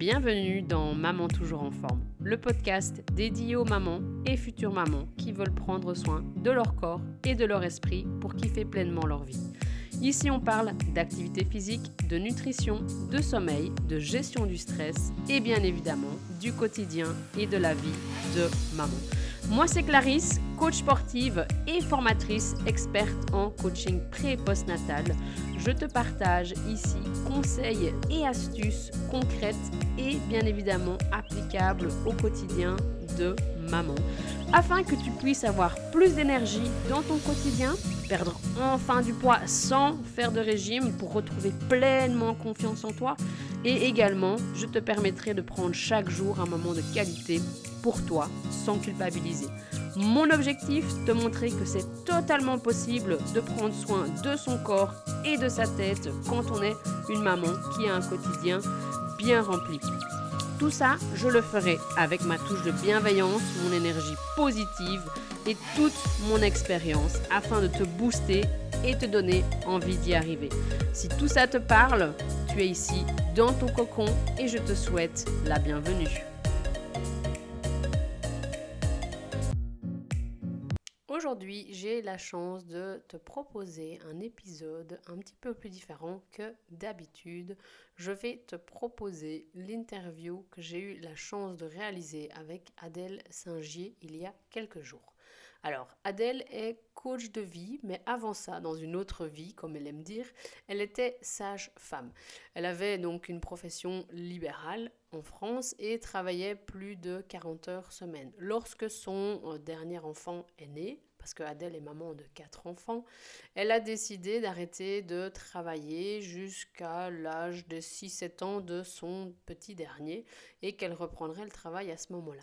Bienvenue dans Maman toujours en forme, le podcast dédié aux mamans et futures mamans qui veulent prendre soin de leur corps et de leur esprit pour kiffer pleinement leur vie. Ici, on parle d'activité physique, de nutrition, de sommeil, de gestion du stress et bien évidemment du quotidien et de la vie de maman. Moi, c'est Clarisse, coach sportive et formatrice experte en coaching pré et postnatal. Je te partage ici conseils et astuces concrètes et bien évidemment applicables au quotidien de maman afin que tu puisses avoir plus d'énergie dans ton quotidien, perdre enfin du poids sans faire de régime pour retrouver pleinement confiance en toi et également je te permettrai de prendre chaque jour un moment de qualité pour toi sans culpabiliser. Mon objectif, te montrer que c'est totalement possible de prendre soin de son corps et de sa tête quand on est une maman qui a un quotidien bien rempli. Tout ça, je le ferai avec ma touche de bienveillance, mon énergie positive et toute mon expérience afin de te booster et te donner envie d'y arriver. Si tout ça te parle, tu es ici dans ton cocon et je te souhaite la bienvenue. Aujourd'hui, j'ai la chance de te proposer un épisode un petit peu plus différent que d'habitude. Je vais te proposer l'interview que j'ai eu la chance de réaliser avec Adèle Saint-Gier il y a quelques jours. Alors, Adèle est coach de vie, mais avant ça, dans une autre vie, comme elle aime dire, elle était sage-femme. Elle avait donc une profession libérale en France et travaillait plus de 40 heures semaine. Lorsque son euh, dernier enfant est né, parce que Adèle est maman de quatre enfants, elle a décidé d'arrêter de travailler jusqu'à l'âge de 6-7 ans de son petit dernier et qu'elle reprendrait le travail à ce moment-là.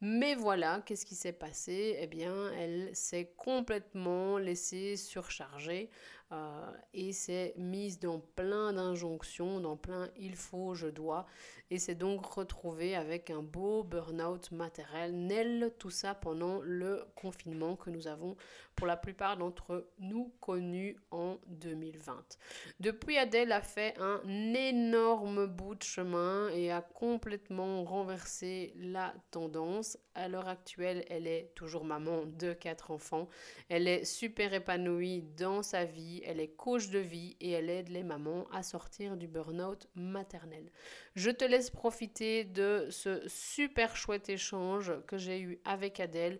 Mais voilà, qu'est-ce qui s'est passé? Eh bien, elle s'est complètement laissée surcharger euh, et s'est mise dans plein d'injonctions, dans plein il faut, je dois, et s'est donc retrouvée avec un beau burn-out matériel, tout ça pendant le confinement que nous avons pour la plupart d'entre nous connus en 2020. Depuis, Adèle a fait un énorme bout de chemin et a complètement renversé la tendance. À l'heure actuelle, elle est toujours maman de quatre enfants. Elle est super épanouie dans sa vie, elle est coach de vie et elle aide les mamans à sortir du burn-out maternel. Je te laisse profiter de ce super chouette échange que j'ai eu avec Adèle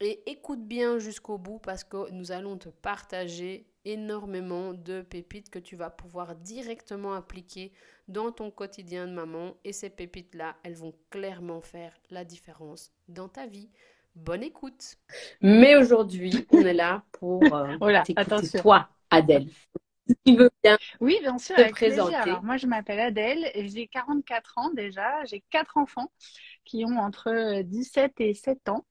et écoute bien jusqu'au bout parce que nous allons te partager énormément de pépites que tu vas pouvoir directement appliquer dans ton quotidien de maman. Et ces pépites-là, elles vont clairement faire la différence dans ta vie. Bonne écoute. Mais aujourd'hui, on est là pour euh, voilà, toi, Adèle. Tu veux bien Oui, bien sûr, avec présenter? plaisir. Alors, moi, je m'appelle Adèle, j'ai 44 ans déjà, j'ai quatre enfants qui ont entre 17 et 7 ans.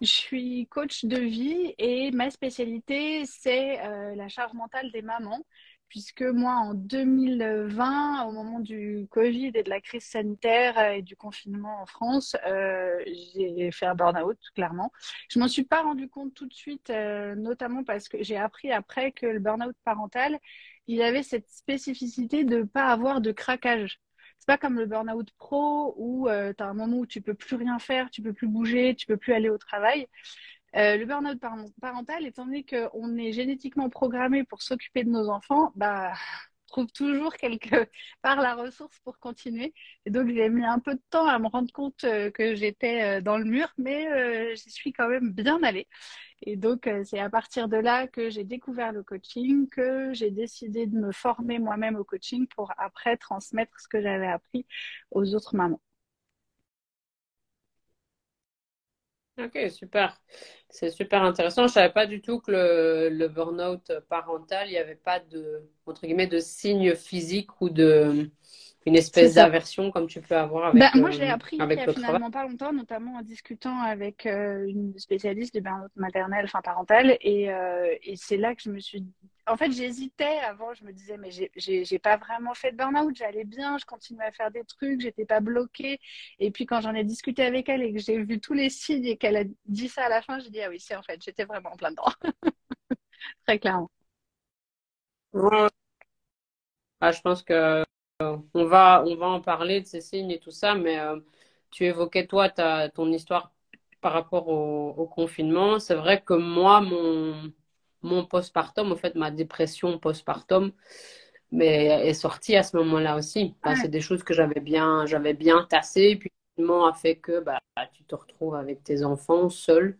Je suis coach de vie et ma spécialité, c'est euh, la charge mentale des mamans, puisque moi, en 2020, au moment du Covid et de la crise sanitaire et du confinement en France, euh, j'ai fait un burn-out, clairement. Je m'en suis pas rendu compte tout de suite, euh, notamment parce que j'ai appris après que le burn-out parental, il avait cette spécificité de ne pas avoir de craquage. C'est pas comme le burn-out pro où euh, tu as un moment où tu peux plus rien faire, tu peux plus bouger, tu peux plus aller au travail. Euh, le burn-out parental, étant donné qu'on est génétiquement programmé pour s'occuper de nos enfants, bah, trouve toujours quelque part la ressource pour continuer. Et donc, j'ai mis un peu de temps à me rendre compte euh, que j'étais dans le mur, mais j'y suis quand même bien allée. Et donc, euh, c'est à partir de là que j'ai découvert le coaching, que j'ai décidé de me former moi-même au coaching pour après transmettre ce que j'avais appris aux autres mamans. Ok, super. C'est super intéressant. Je ne savais pas du tout que le, le burn-out parental, il n'y avait pas de, entre guillemets, de signes physiques ou de, une espèce d'aversion comme tu peux avoir avec bah, Moi, je l'ai euh, appris il y a finalement pas longtemps, notamment en discutant avec euh, une spécialiste de burn-out maternel, enfin parental, et, euh, et c'est là que je me suis... En fait, j'hésitais avant, je me disais, mais j'ai pas vraiment fait de burn-out, j'allais bien, je continuais à faire des trucs, j'étais pas bloquée. Et puis quand j'en ai discuté avec elle et que j'ai vu tous les signes et qu'elle a dit ça à la fin, j'ai dit, ah oui, c'est en fait, j'étais vraiment en plein dedans. Très clairement. Ah, je pense que on, va, on va en parler de ces signes et tout ça, mais tu évoquais toi ta, ton histoire par rapport au, confinement. C'est vrai que moi, mon, mon postpartum, en fait, ma dépression postpartum, mais est sortie à ce moment-là aussi. C'est des choses que j'avais bien, j'avais bien tassées, puis le a fait que bah, tu te retrouves avec tes enfants seul.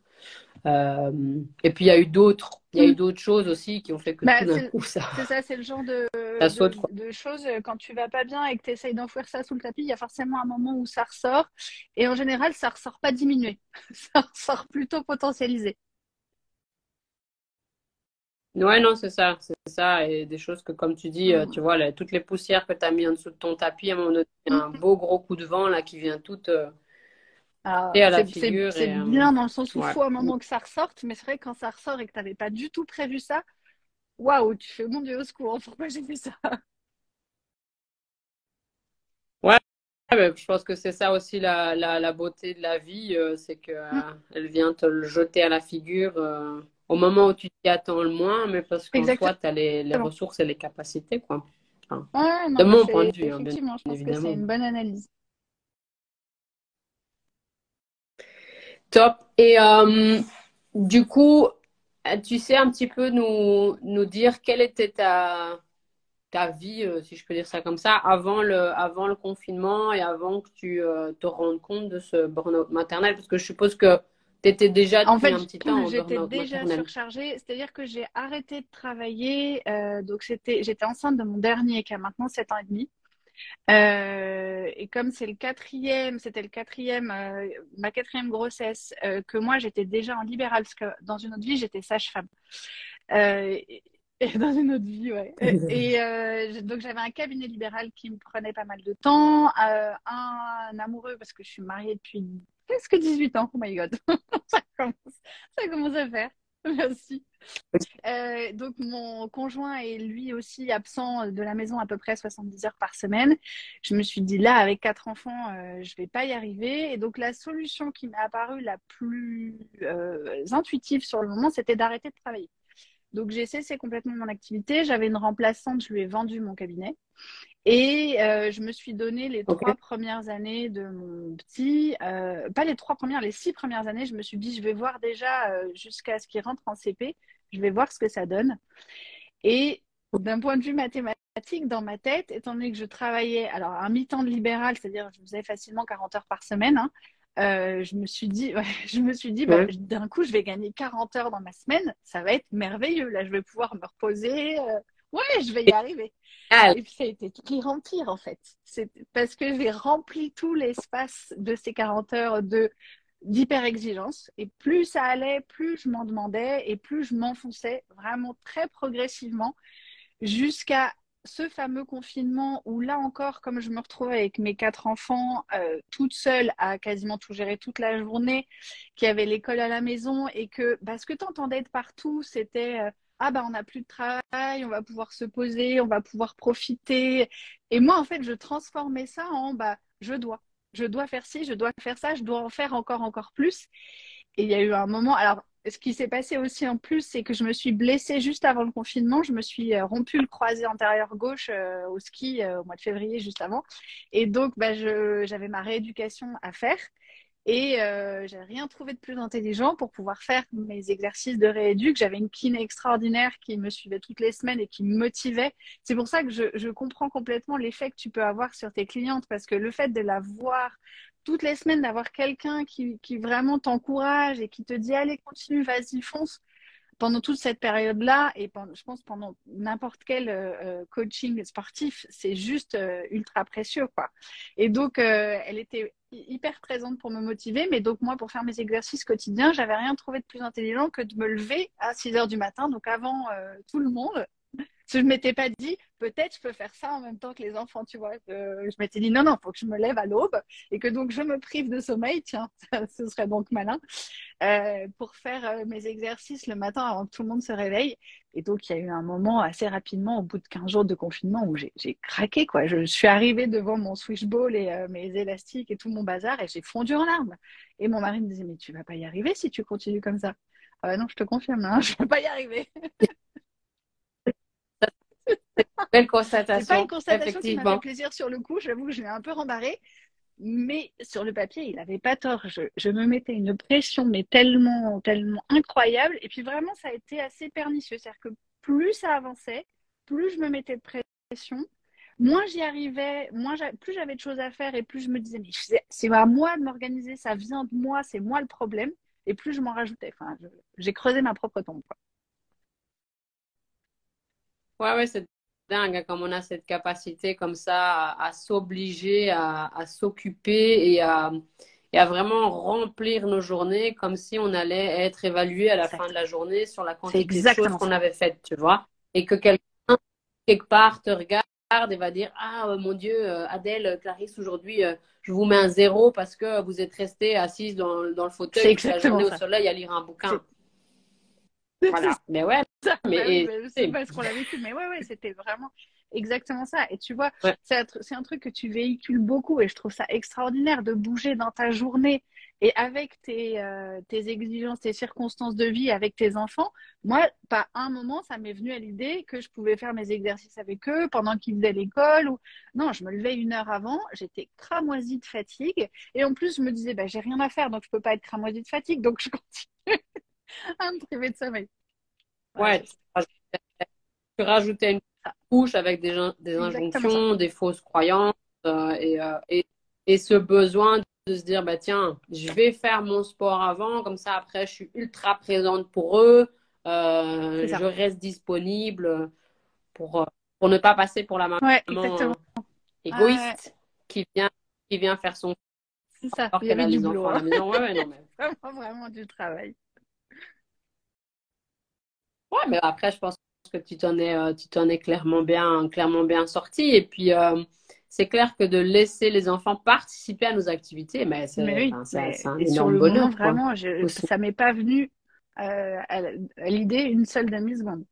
Euh, et puis il y a eu d'autres, il y a eu mm. d'autres choses aussi qui ont fait que bah, tout d'un coup ça. C'est ça, c'est le genre de, de, choses euh, quand tu vas pas bien et que tu essayes d'enfouir ça sous le tapis, il y a forcément un moment où ça ressort. Et en général, ça ressort pas diminué, ça ressort plutôt potentialisé. Ouais, non, c'est ça, c'est ça. Et des choses que, comme tu dis, euh, mm. tu vois, toutes les poussières que tu as mis en dessous de ton tapis, à un moment donné, il y a un mm. beau gros coup de vent là qui vient tout ah, c'est euh, bien dans le sens où il faut un moment que ça ressorte, mais c'est vrai que quand ça ressort et que tu n'avais pas du tout prévu ça, waouh, tu fais mon Dieu au secours, pourquoi j'ai fait ça? Ouais, je pense que c'est ça aussi la, la, beauté de la vie, euh, c'est qu'elle mm. elle vient te le jeter à la figure euh, au moment où tu t'y attends le moins, mais parce qu'en toi, tu as les, les, ressources et les capacités. Quoi. de mon point de vue. Hein, effectivement, je pense que c'est une bonne analyse. Top. Et euh, du coup, tu sais un petit peu nous, nous dire quelle était ta, ta vie, euh, si je peux dire ça comme ça, avant le, avant le confinement et avant que tu euh, te rendes compte de ce burn-out maternel? Parce que je suppose que tu étais déjà en fait, un petit temps J'étais déjà surchargée, c'est-à-dire que j'ai arrêté de travailler. donc, j'étais enceinte de mon dernier qui a maintenant 7 ans et demi. Euh, et comme c'est le quatrième, c'était le quatrième, euh, ma quatrième grossesse, euh, que moi j'étais déjà en libéral, parce que dans une autre vie j'étais sage-femme. Et, dans une autre vie, ouais. Et donc j'avais un cabinet libéral qui me prenait pas mal de temps, un amoureux parce que je suis mariée depuis presque 18 ans. Oh my god, ça, commence, ça commence à faire. Merci. Euh, donc mon conjoint est lui aussi absent de la maison à peu près 70 heures par semaine. Je me suis dit là avec quatre enfants, euh, je vais pas y arriver. Et donc la solution qui m'est apparue la plus euh, intuitive sur le moment, c'était d'arrêter de travailler. Donc j'ai cessé complètement mon activité. J'avais une remplaçante, je lui ai vendu mon cabinet. Et euh, je me suis donné les trois premières années de mon petit, euh, pas les trois premières, les six premières années, je me suis dit, je vais voir déjà euh, jusqu'à ce qu'il rentre en CP, je vais voir ce que ça donne. Et d'un point de vue mathématique, dans ma tête, étant donné que je travaillais, alors un mi-temps de libéral, c'est-à-dire je faisais facilement 40 heures par semaine, hein, je me suis dit, je me suis dit, bah, d'un coup, je vais gagner 40 heures dans ma semaine, ça va être merveilleux. Là, je vais pouvoir me reposer. ouais, je vais y arriver. Et puis ça a été tout qui remplir en fait. C'est parce que j'ai rempli tout l'espace de ces 40 heures de d'hyper exigence et plus ça allait, plus je m'en demandais et plus je m'enfonçais vraiment très progressivement jusqu'à ce fameux confinement où là encore, comme je me retrouvais avec mes quatre enfants, euh, toute seule à quasiment tout gérer toute la journée, qui avait l'école à la maison et que parce que tu entendais de partout, c'était euh, ah bah on n'a plus de travail, on va pouvoir se poser, on va pouvoir profiter. Et moi en fait je transformais ça en bah je dois, je dois faire ci, je dois faire ça, je dois en faire encore encore plus. Et il y a eu un moment, alors ce qui s'est passé aussi en plus, c'est que je me suis blessée juste avant le confinement. Je me suis euh, rompu le croisé antérieur gauche euh, au ski euh, au mois de février, juste avant. Et donc, bah, j'avais ma rééducation à faire. Et euh, j'avais rien trouvé de plus intelligent pour pouvoir faire mes exercices de rééduc. J'avais une kiné extraordinaire qui me suivait toutes les semaines et qui me motivait. C'est pour ça que je, je comprends complètement l'effet que tu peux avoir sur tes clientes parce que le fait de la voir toutes les semaines, d'avoir quelqu'un qui, vraiment t'encourage et qui te dit allez, continue, vas-y, fonce pendant toute cette période-là, et je pense pendant n'importe quel euh, euh, coaching sportif, c'est juste ultra précieux. Quoi. Et donc, elle était hyper présente pour me motiver. Mais donc, moi, pour faire mes exercices quotidiens, j'avais rien trouvé de plus intelligent que de me lever à 6 heures du matin, donc avant euh, tout le monde. Je ne m'étais pas dit, peut-être je peux faire ça en même temps que les enfants, tu vois. je m'étais dit, non, non, il faut que je me lève à l'aube et que donc je me prive de sommeil, tiens, ce serait donc malin, euh, pour faire euh, mes exercices le matin avant que tout le monde se réveille. Et donc, il y a eu un moment assez rapidement, au bout de 15 jours de confinement, où j'ai craqué, quoi. Je suis arrivée devant mon swishball et euh, mes élastiques et tout mon bazar et j'ai fondu en larmes. Et mon mari me disait, mais tu vas pas y arriver si tu continues comme ça. Ah non, je te confirme, hein, je vais pas y arriver. Belle constatation. C'est pas une constatation qui m'a fait plaisir sur le coup. J'avoue que je l'ai un peu rembarré. Mais sur le papier, il n'avait pas tort. Je, je, me mettais une pression, mais tellement, tellement incroyable. Et puis vraiment, ça a été assez pernicieux. C'est-à-dire que plus ça avançait, plus je me mettais de pression, moins j'y arrivais, moins plus j'avais de choses à faire et plus je me disais, mais c'est à moi de m'organiser, ça vient de moi, c'est moi le problème. Et plus je m'en rajoutais. Enfin, j'ai creusé ma propre tombe. Quoi. Ouais, ouais, c'est dingue hein, comme on a cette capacité comme ça à, s'obliger, à, s'occuper et à, et à vraiment remplir nos journées comme si on allait être évalué à la fin de la journée sur la quantité de choses qu'on avait faites, tu vois? Et que quelqu'un, quelque part, te regarde et va dire Ah euh, mon Dieu, euh, Adèle, Clarisse, aujourd'hui, euh, je vous mets un zéro parce que vous êtes restée assise dans, dans le fauteuil toute la journée au soleil à lire un bouquin. Voilà. Mais ouais, mais, c'est parce qu'on l'a vécu, mais ouais, ouais, c'était vraiment exactement ça. Et tu vois, c'est un truc que tu véhicules beaucoup et je trouve ça extraordinaire de bouger dans ta journée et avec tes, euh, tes exigences, tes circonstances de vie avec tes enfants. Moi, pas un moment, ça m'est venu à l'idée que je pouvais faire mes exercices avec eux pendant qu'ils faisaient l'école ou non, je me levais une heure avant, j'étais cramoisie de fatigue et en plus je me disais, bah, j'ai rien à faire donc je peux pas être cramoisie de fatigue donc je continue à me priver de sommeil. Ouais, tu rajoutais une couche avec des, des injonctions, des fausses croyances euh, et, euh, et, et, ce besoin de se dire, bah, tiens, je vais faire mon sport avant, comme ça après je suis ultra présente pour eux, euh, je reste disponible pour, pour ne pas passer pour la maman égoïste qui, vient, qui vient faire son c'est ça, il y avait du boulot. Hein. Ouais, non, mais... vraiment, vraiment du travail. Ouais, mais après, je pense que tu t'en es, euh, tu t'en es clairement bien, clairement bien sorti. Et puis, euh, c'est clair que de laisser les enfants participer à nos activités, mais c'est, un énorme bonheur. vraiment, je, ça m'est pas venu euh, à, l'idée une seule demi-seconde.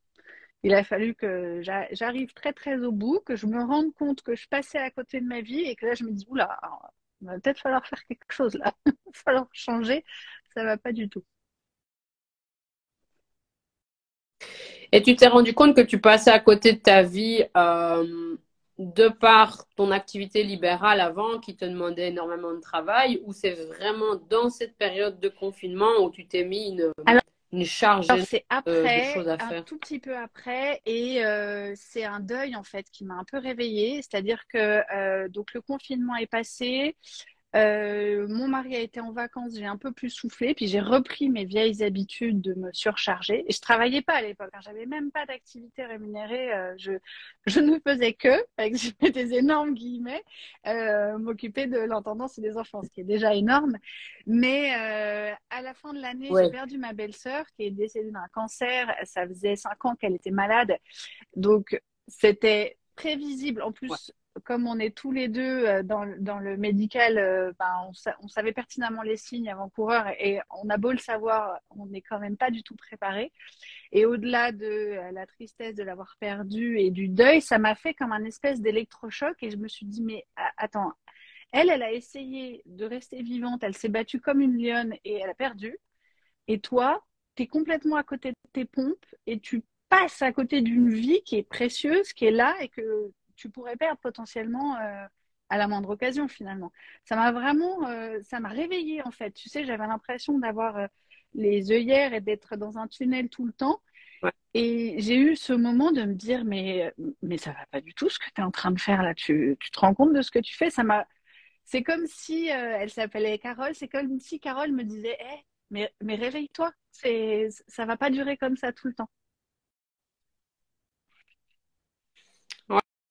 Il a fallu que j'arrive très très au bout, que je me rende compte que je passais à côté de ma vie et que là je me dis oula, il va peut-être falloir faire quelque chose là, il va falloir changer, ça va pas du tout. Et tu t'es rendu compte que tu passais à côté de ta vie euh, de par ton activité libérale avant qui te demandait énormément de travail ou c'est vraiment dans cette période de confinement où tu t'es mis une, une charge c'est après, de choses à faire? un tout petit peu après et euh, c'est un deuil en fait qui m'a un peu réveillée. C'est-à-dire que euh, donc le confinement est passé, euh, mon mari a été en vacances, j'ai un peu plus soufflé, puis j'ai repris mes vieilles habitudes de me surcharger. Et je travaillais pas à l'époque, hein, j'avais même pas d'activité rémunérée. Euh, je, je ne faisais que, avec des énormes guillemets, euh, m'occuper de l'entendance et des enfants, ce qui est déjà énorme. Mais à la fin de l'année, j'ai perdu ma belle-sœur qui est décédée d'un cancer. Ça faisait cinq ans qu'elle était malade, donc c'était prévisible. En plus, comme on est tous les deux euh, dans, le médical, euh, ben, on, savait pertinemment les signes avant-coureur et on a beau le savoir, on n'est quand même pas du tout préparé. Et au-delà de euh, la tristesse de l'avoir perdu et du deuil, ça m'a fait comme un espèce d'électrochoc et je me suis dit, mais attends, elle, elle a essayé de rester vivante, elle s'est battue comme une lionne et elle a perdu. Et toi, tu es complètement à côté de tes pompes et tu passes à côté d'une vie qui est précieuse, qui est là et que tu pourrais perdre potentiellement euh, à la moindre occasion finalement. Ça m'a vraiment, euh, ça m'a réveillée en fait. Tu sais, j'avais l'impression d'avoir euh, les œillères et d'être dans un tunnel tout le temps. Et j'ai eu ce moment de me dire mais mais ça va pas du tout ce que tu es en train de faire là. Tu, tu te rends compte de ce que tu fais? Ça m'a c'est comme si elle s'appelait Carole, c'est comme si Carole me disait hey, mais mais réveille-toi, c'est ça va pas durer comme ça tout le temps.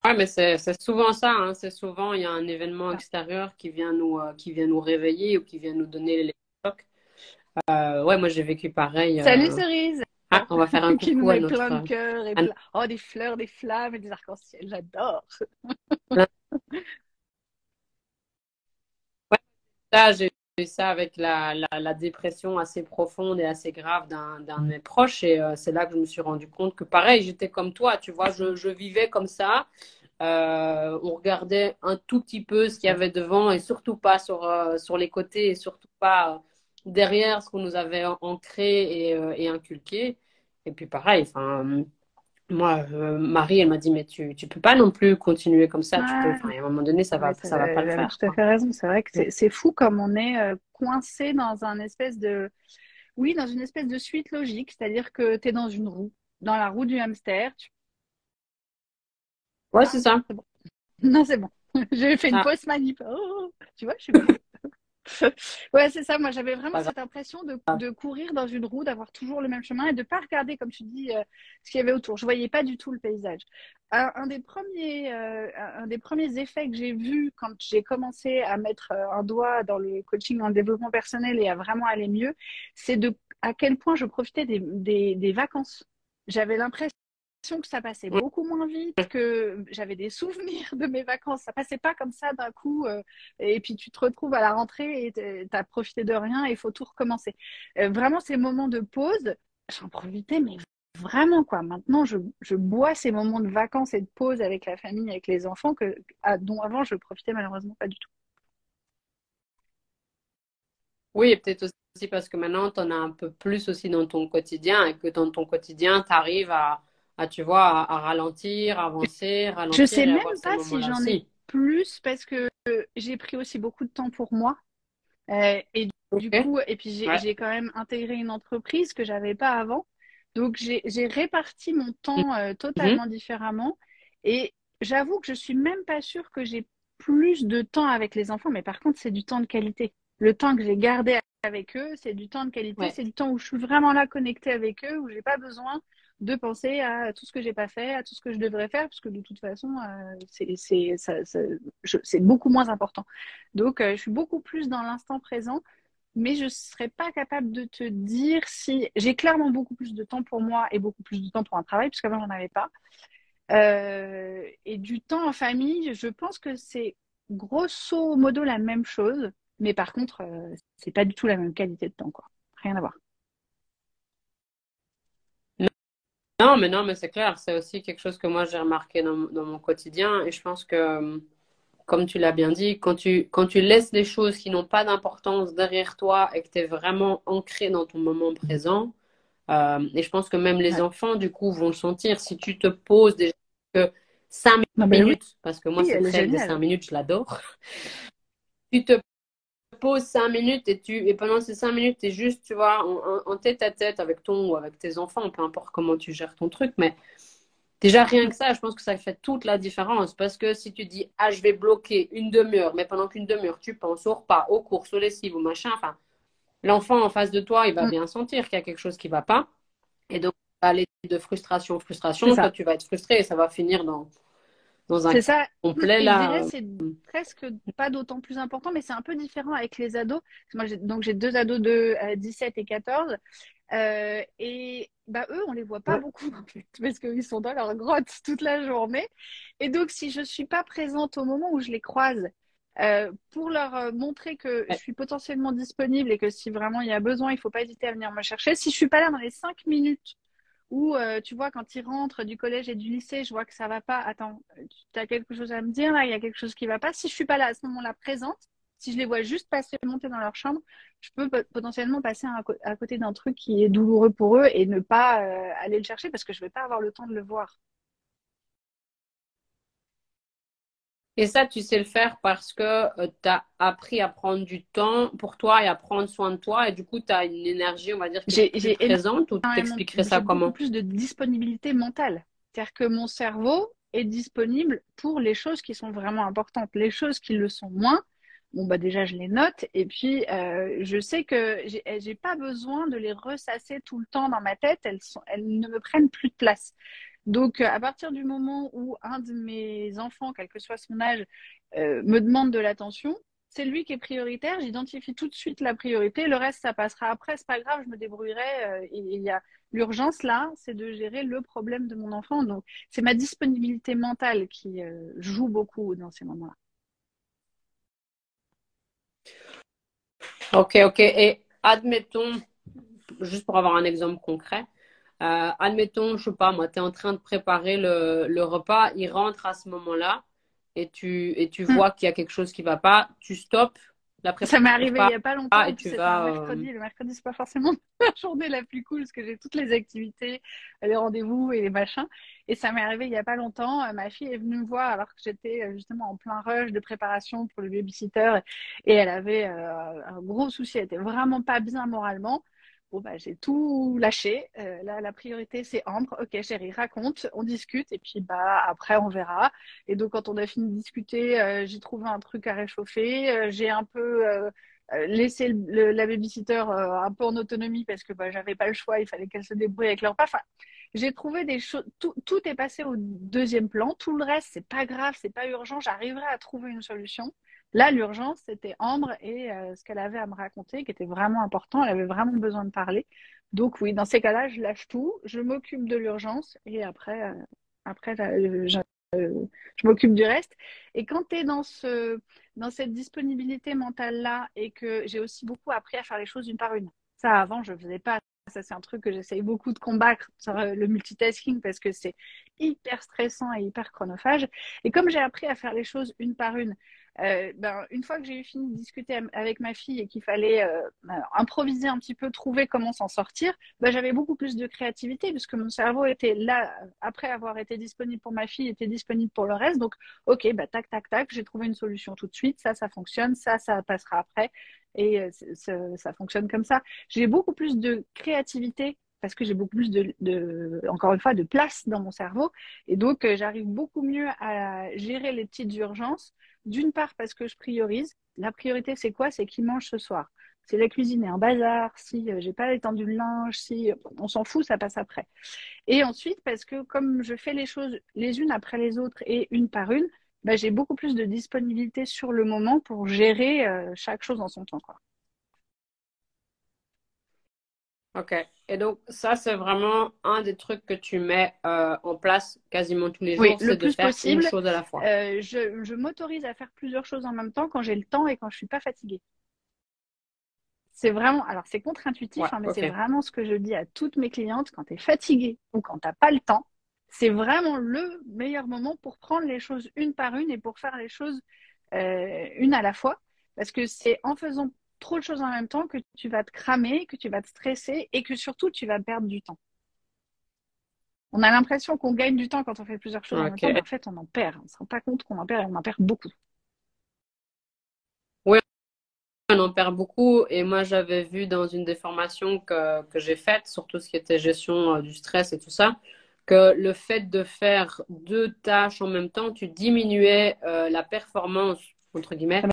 Ouais, mais c'est souvent ça. Hein. C'est souvent, il y a un événement extérieur qui vient nous, euh, qui vient nous réveiller ou qui vient nous donner les chocs. Euh, ouais, moi, j'ai vécu pareil. Salut, euh, Cerise! Ah, on va faire un qui coucou à notre... plein de cœurs et Oh, des fleurs, des flammes et des arcs-en-ciel. J'adore! ouais, ça, j'ai ça avec la, la, dépression assez profonde et assez grave d'un de mes proches. Et euh, c'est là que je me suis rendu compte que, pareil, j'étais comme toi, tu vois, je, je vivais comme ça. Euh, on regardait un tout petit peu ce qu'il y avait devant et surtout pas sur, euh, sur les côtés et surtout pas derrière ce qu'on nous avait ancré et, et, inculqué. Et puis, pareil, enfin moi, euh, Marie, elle m'a dit, mais tu ne peux pas non plus continuer comme ça. Tu peux, à un moment donné, ça va, ça, va pas le faire. Tu as fait raison. C'est vrai que c'est fou comme on est euh, coincé dans un espèce de, oui, dans une espèce de suite logique. C'est-à-dire que tu es dans une roue, dans la roue du hamster. Ouais, c'est ça. Non, c'est bon. J'ai fait une ah. pause manip. Oh, tu vois, je suis ouais, c'est ça. Moi, j'avais vraiment cette impression de, de, courir dans une roue, d'avoir toujours le même chemin et de pas regarder, comme tu dis, euh, ce qu'il y avait autour. Je voyais pas du tout le paysage. Un, des premiers, euh, un des premiers effets que j'ai vu quand j'ai commencé à mettre euh, un doigt dans le coaching, dans le développement personnel et à vraiment aller mieux, c'est de à quel point je profitais des, des, des vacances. J'avais l'impression que ça passait beaucoup moins vite, que j'avais des souvenirs de mes vacances. Ça passait pas comme ça d'un coup. Euh, et puis tu te retrouves à la rentrée et tu as profité de rien et il faut tout recommencer. Euh, vraiment, ces moments de pause, j'en profitais, mais vraiment quoi. Maintenant, je, je, bois ces moments de vacances et de pause avec la famille, avec les enfants, que, dont avant je profitais malheureusement pas du tout. Oui, et peut-être aussi parce que maintenant, tu en as un peu plus aussi dans ton quotidien et que dans ton quotidien, tu arrives à à, tu vois, à, ralentir, avancer, ralentir. Je sais même pas si j'en ai plus parce que j'ai pris aussi beaucoup de temps pour moi. Euh, et du coup, et puis j'ai quand même intégré une entreprise que j'avais pas avant. Donc j'ai réparti mon temps euh, totalement mhm. différemment. Et j'avoue que je suis même pas sûre que j'ai plus de temps avec les enfants, mais par contre, c'est du temps de qualité. Le temps que j'ai gardé avec eux, c'est du temps de qualité, c'est du temps où je suis vraiment là connectée avec eux, où j'ai pas besoin de penser à tout ce que j'ai pas fait, à tout ce que je devrais faire, parce que de toute façon, euh, c'est beaucoup moins important. Donc, euh, je suis beaucoup plus dans l'instant présent, mais je ne serais pas capable de te dire si j'ai clairement beaucoup plus de temps pour moi et beaucoup plus de temps pour un travail, puisqu'avant, j'en avais pas. Euh, et du temps en famille, je pense que c'est grosso modo la même chose, mais par contre, c'est pas du tout la même qualité de temps, quoi. Rien à voir. Non, mais non, mais c'est clair, c'est aussi quelque chose que moi j'ai remarqué dans, mon quotidien et je pense que, comme tu l'as bien dit, quand tu, quand tu laisses les choses qui n'ont pas d'importance derrière toi et que tu es vraiment ancré dans ton moment présent, euh, et je pense que même les enfants, du coup, vont le sentir. Si tu te poses déjà que 5 minutes, parce que moi, c'est très des 5 minutes, je l'adore. Tu te pause cinq minutes et, tu, et pendant ces cinq minutes, tu es juste, tu vois, en, tête à tête avec ton ou avec tes enfants, peu importe comment tu gères ton truc, mais déjà rien que ça, je pense que ça fait toute la différence parce que si tu dis, ah, je vais bloquer une demi-heure, mais pendant qu'une demi-heure, tu penses au repas, aux courses, aux lessives, au machin, enfin, l'enfant en face de toi, il va mm. bien sentir qu'il y a quelque chose qui va pas. Et donc, aller de frustration en frustration, toi, tu vas être frustré et ça va finir dans c'est ça. complet là. C'est presque pas d'autant plus important, mais c'est un peu différent avec les ados. Moi, donc j'ai deux ados de 17 et 14. Euh, et bah, eux, on les voit pas beaucoup en fait, parce qu'ils sont dans leur grotte toute la journée. Et donc, si je suis pas présente au moment où je les croise, euh, pour leur euh, montrer que je suis potentiellement disponible et que si vraiment il y a besoin, il faut pas hésiter à venir me chercher. Si je suis pas là dans les cinq minutes ou euh, tu vois, quand ils rentrent du collège et du lycée, je vois que ça va pas. Attends, tu as quelque chose à me dire là? Il y a quelque chose qui va pas? Si je suis pas là à ce moment-là présente, si je les vois juste passer monter dans leur chambre, je peux potentiellement passer à, côté d'un truc qui est douloureux pour eux et ne pas euh, aller le chercher parce que je vais pas avoir le temps de le voir. Et ça, tu sais le faire parce que euh, tu as appris à prendre du temps pour toi et à prendre soin de toi. Et du coup, tu as une énergie, on va dire, qui est présente. Ou t'expliquerais ça comment plus de disponibilité mentale. C'est-à-dire que mon cerveau est disponible pour les choses qui sont vraiment importantes. Les choses qui le sont moins, bon, bah déjà, je les note. Et puis, euh, je sais que j'ai pas besoin de les ressasser tout le temps dans ma tête. Elles, sont, elles ne me prennent plus de place. Donc, euh, à partir du moment où un de mes enfants, quel que soit son âge, euh, me demande de l'attention, c'est lui qui est prioritaire. J'identifie tout de suite la priorité. Le reste, ça passera après. C'est pas grave, je me débrouillerai. Euh, il y a l'urgence là, c'est de gérer le problème de mon enfant. Donc, c'est ma disponibilité mentale qui joue beaucoup dans ces moments-là. Ok, ok. Et admettons, juste pour avoir un exemple concret, euh, admettons, je sais pas, moi, tu es en train de préparer le, repas, il rentre à ce moment-là et tu, et tu hmm. vois qu'il y a quelque chose qui va pas, tu stops ça m'est arrivé il n'y a pas longtemps. et tu vas, un mercredi. Le mercredi, c'est pas forcément la journée la plus cool parce que j'ai toutes les activités, les rendez-vous et les machins. Et ça m'est arrivé il n'y a pas longtemps. Euh, ma fille est venue me voir alors que j'étais euh, justement en plein rush de préparation pour le babysitter et elle avait euh, un gros souci. Elle était vraiment pas bien moralement. Bon, bah, j'ai tout lâché. Euh, là, la priorité, c'est Ambre. Ok, chérie, raconte, on discute et puis bah après, on verra. Et donc, quand on a fini de discuter, euh, j'ai trouvé un truc à réchauffer. Euh, j'ai un peu laissé la babysitter un peu en autonomie parce que bah, j'avais pas le choix. Il fallait qu'elle se débrouille avec leur Enfin, j'ai trouvé des choses. Tout, tout, est passé au deuxième plan. Tout le reste, c'est pas grave, c'est pas urgent. J'arriverai à trouver une solution. Là, l'urgence, c'était Ambre et euh, ce qu'elle avait à me raconter, qui était vraiment important. Elle avait vraiment besoin de parler. Donc oui, dans ces cas-là, je lâche tout, je m'occupe de l'urgence et après, euh, après je, m'occupe du reste. Et quand tu es dans, ce, dans cette disponibilité mentale-là et que j'ai aussi beaucoup appris à faire les choses une par une. Ça, avant, je ne faisais pas. Ça, c'est un truc que j'essaye beaucoup de combattre, le multitasking, parce que c'est hyper stressant et hyper chronophage. Et comme j'ai appris à faire les choses une par une, euh, ben, une fois que j'ai eu fini de discuter avec ma fille et qu'il fallait euh, ben, improviser un petit peu, trouver comment s'en sortir, ben, j'avais beaucoup plus de créativité puisque mon cerveau était là, après avoir été disponible pour ma fille, était disponible pour le reste. Donc, ok, tac, tac, tac, j'ai trouvé une solution tout de suite, ça, ça fonctionne, ça, ça passera après. Et euh, ça fonctionne comme ça. J'ai beaucoup plus de créativité parce que j'ai beaucoup plus de, encore une fois, de place dans mon cerveau. Et donc, j'arrive beaucoup mieux à gérer les petites urgences d'une part parce que je priorise. La priorité, c'est quoi? C'est qui mange ce soir. Si la cuisine est un bazar, si euh, j'ai pas étendu le linge, si on s'en fout, ça passe après. Et ensuite parce que comme je fais les choses les unes après les autres et une par une, bah, j'ai beaucoup plus de disponibilité sur le moment pour gérer euh, chaque chose en son temps. Ok. Et donc, ça, c'est vraiment un des trucs que tu mets euh, en place quasiment tous les jours, c'est de faire une chose à la fois. Euh, je, m'autorise à faire plusieurs choses en même temps quand j'ai le temps et quand je suis pas fatiguée. C'est vraiment, alors c'est contre-intuitif, hein, mais c'est vraiment ce que je dis à toutes mes clientes quand tu es fatiguée ou quand tu n'as pas le temps. C'est vraiment le meilleur moment pour prendre les choses une par une et pour faire les choses euh, une à la fois. Parce que c'est en faisant trop de choses en même temps que tu vas te cramer, que tu vas te stresser et que surtout tu vas perdre du temps. On a l'impression qu'on gagne du temps quand on fait plusieurs choses en même temps, mais en fait on en perd. On ne se rend pas compte qu'on en perd et on en perd beaucoup. Oui, on en perd beaucoup. Et moi j'avais vu dans une des formations que, j'ai faites, sur tout ce qui était gestion euh, du stress et tout ça, que le fait de faire deux tâches en même temps, tu diminuais euh, la performance, entre guillemets,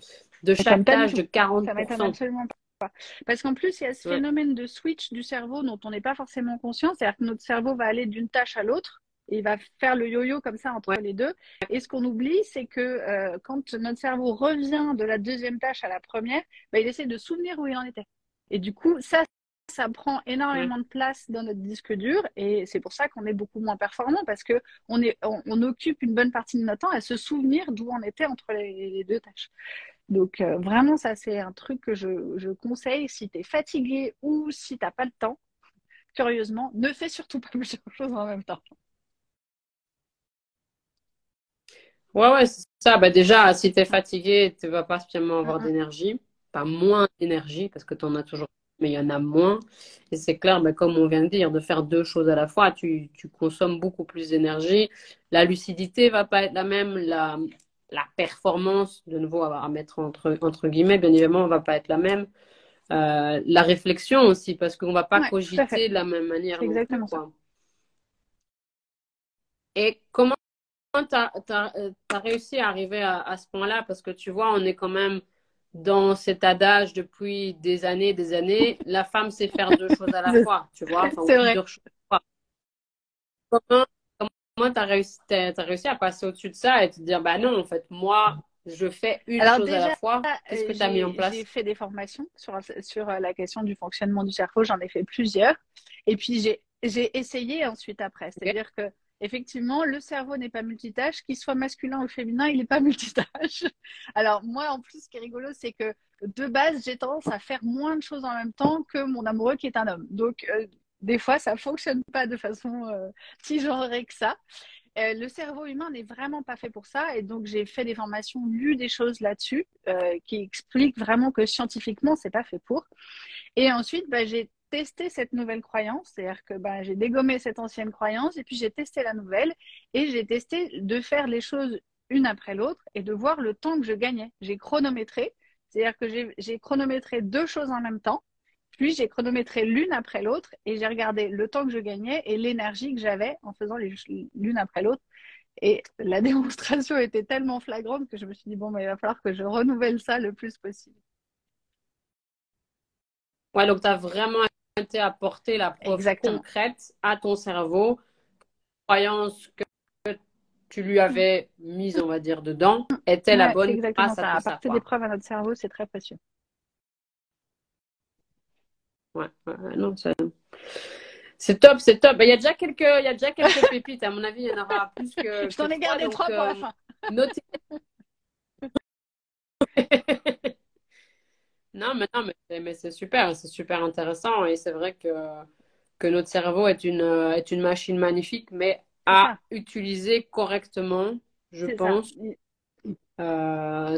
de chaque tâche de 40%. Ça m'étonne absolument pas. Parce qu'en plus, il y a ce phénomène de switch du cerveau dont on n'est pas forcément conscient. C'est-à-dire que notre cerveau va aller d'une tâche à l'autre et il va faire le yo-yo comme ça entre les deux. Et ce qu'on oublie, c'est que euh, quand notre cerveau revient de la deuxième tâche à la première, bah, il essaie de souvenir où il en était. Et du coup, ça, ça prend énormément de place dans notre disque dur et c'est pour ça qu'on est beaucoup moins performant parce que on, est, on, occupe une bonne partie de notre temps à se souvenir d'où on était entre les deux tâches. Donc euh, vraiment, ça c'est un truc que je, conseille si tu es fatigué ou si tu n'as pas le temps. Curieusement, ne fais surtout pas plusieurs choses en même temps. Ouais, ouais, c'est ça. Bah déjà, si tu es fatigué, tu ne vas pas spécialement avoir d'énergie. Pas moins d'énergie, parce que tu en as toujours, mais il y en a moins. Et c'est clair, bah, comme on vient de dire, de faire deux choses à la fois, tu, tu consommes beaucoup plus d'énergie. La lucidité va pas être la même. La, la performance, de nouveau à mettre entre, entre guillemets, bien évidemment, on va pas être la même. Euh, la réflexion aussi, parce qu'on va pas cogiter de la même manière. Exactement ça. Et comment tu as, réussi à arriver à, ce point-là? Parce que tu vois, on est quand même dans cet adage depuis des années, des années. La femme sait faire deux choses à la fois, tu vois. C'est vrai. Comment, Comment tu as réussi, réussi à passer au-dessus de ça et te dire, bah non, en fait, moi, je fais une chose à la fois. Qu'est-ce que tu as mis en place? J'ai fait des formations sur, sur euh, la question du fonctionnement du cerveau. J'en ai fait plusieurs. Et puis, j'ai essayé ensuite après. C'est-à-dire que effectivement, le cerveau n'est pas multitâche, qu'il soit masculin ou féminin, il n'est pas multitâche. Alors moi, en plus, ce qui est rigolo, c'est que de base, j'ai tendance à faire moins de choses en même temps que mon amoureux qui est un homme. Donc, euh, des fois, ça fonctionne pas de façon euh, si genrée que ça. euh, le cerveau humain n'est vraiment pas fait pour ça. Et donc, j'ai fait des formations, lu des choses là-dessus euh, qui expliquent vraiment que scientifiquement, c'est pas fait pour. Et ensuite, bah, j'ai testé cette nouvelle croyance, c'est-à-dire que bah, j'ai dégommé cette ancienne croyance et puis j'ai testé la nouvelle et j'ai testé de faire les choses une après l'autre et de voir le temps que je gagnais. J'ai chronométré, c'est-à-dire que j'ai chronométré deux choses en même temps puis j'ai chronométré l'une après l'autre et j'ai regardé le temps que je gagnais et l'énergie que j'avais en faisant l'une après l'autre. Et la démonstration était tellement flagrante que je me suis dit, bon, mais il va falloir que je renouvelle ça le plus possible. Ouais, donc tu as vraiment été apporter la preuve concrète à ton cerveau, croyance que tu lui avais mise, on va dire, dedans, était la bonne exactement ça. à, apporter des preuves à notre cerveau, c'est très précieux. Non, c'est top, c'est top. Il y a déjà quelques, il y a déjà quelques pépites. À mon avis, il y en aura plus que. Je t'en ai gardé trois pour la euh, fin. Notez. non, mais non, mais, c'est super, c'est super intéressant et c'est vrai que que notre cerveau est une est une machine magnifique, mais à utiliser correctement, je pense. Euh,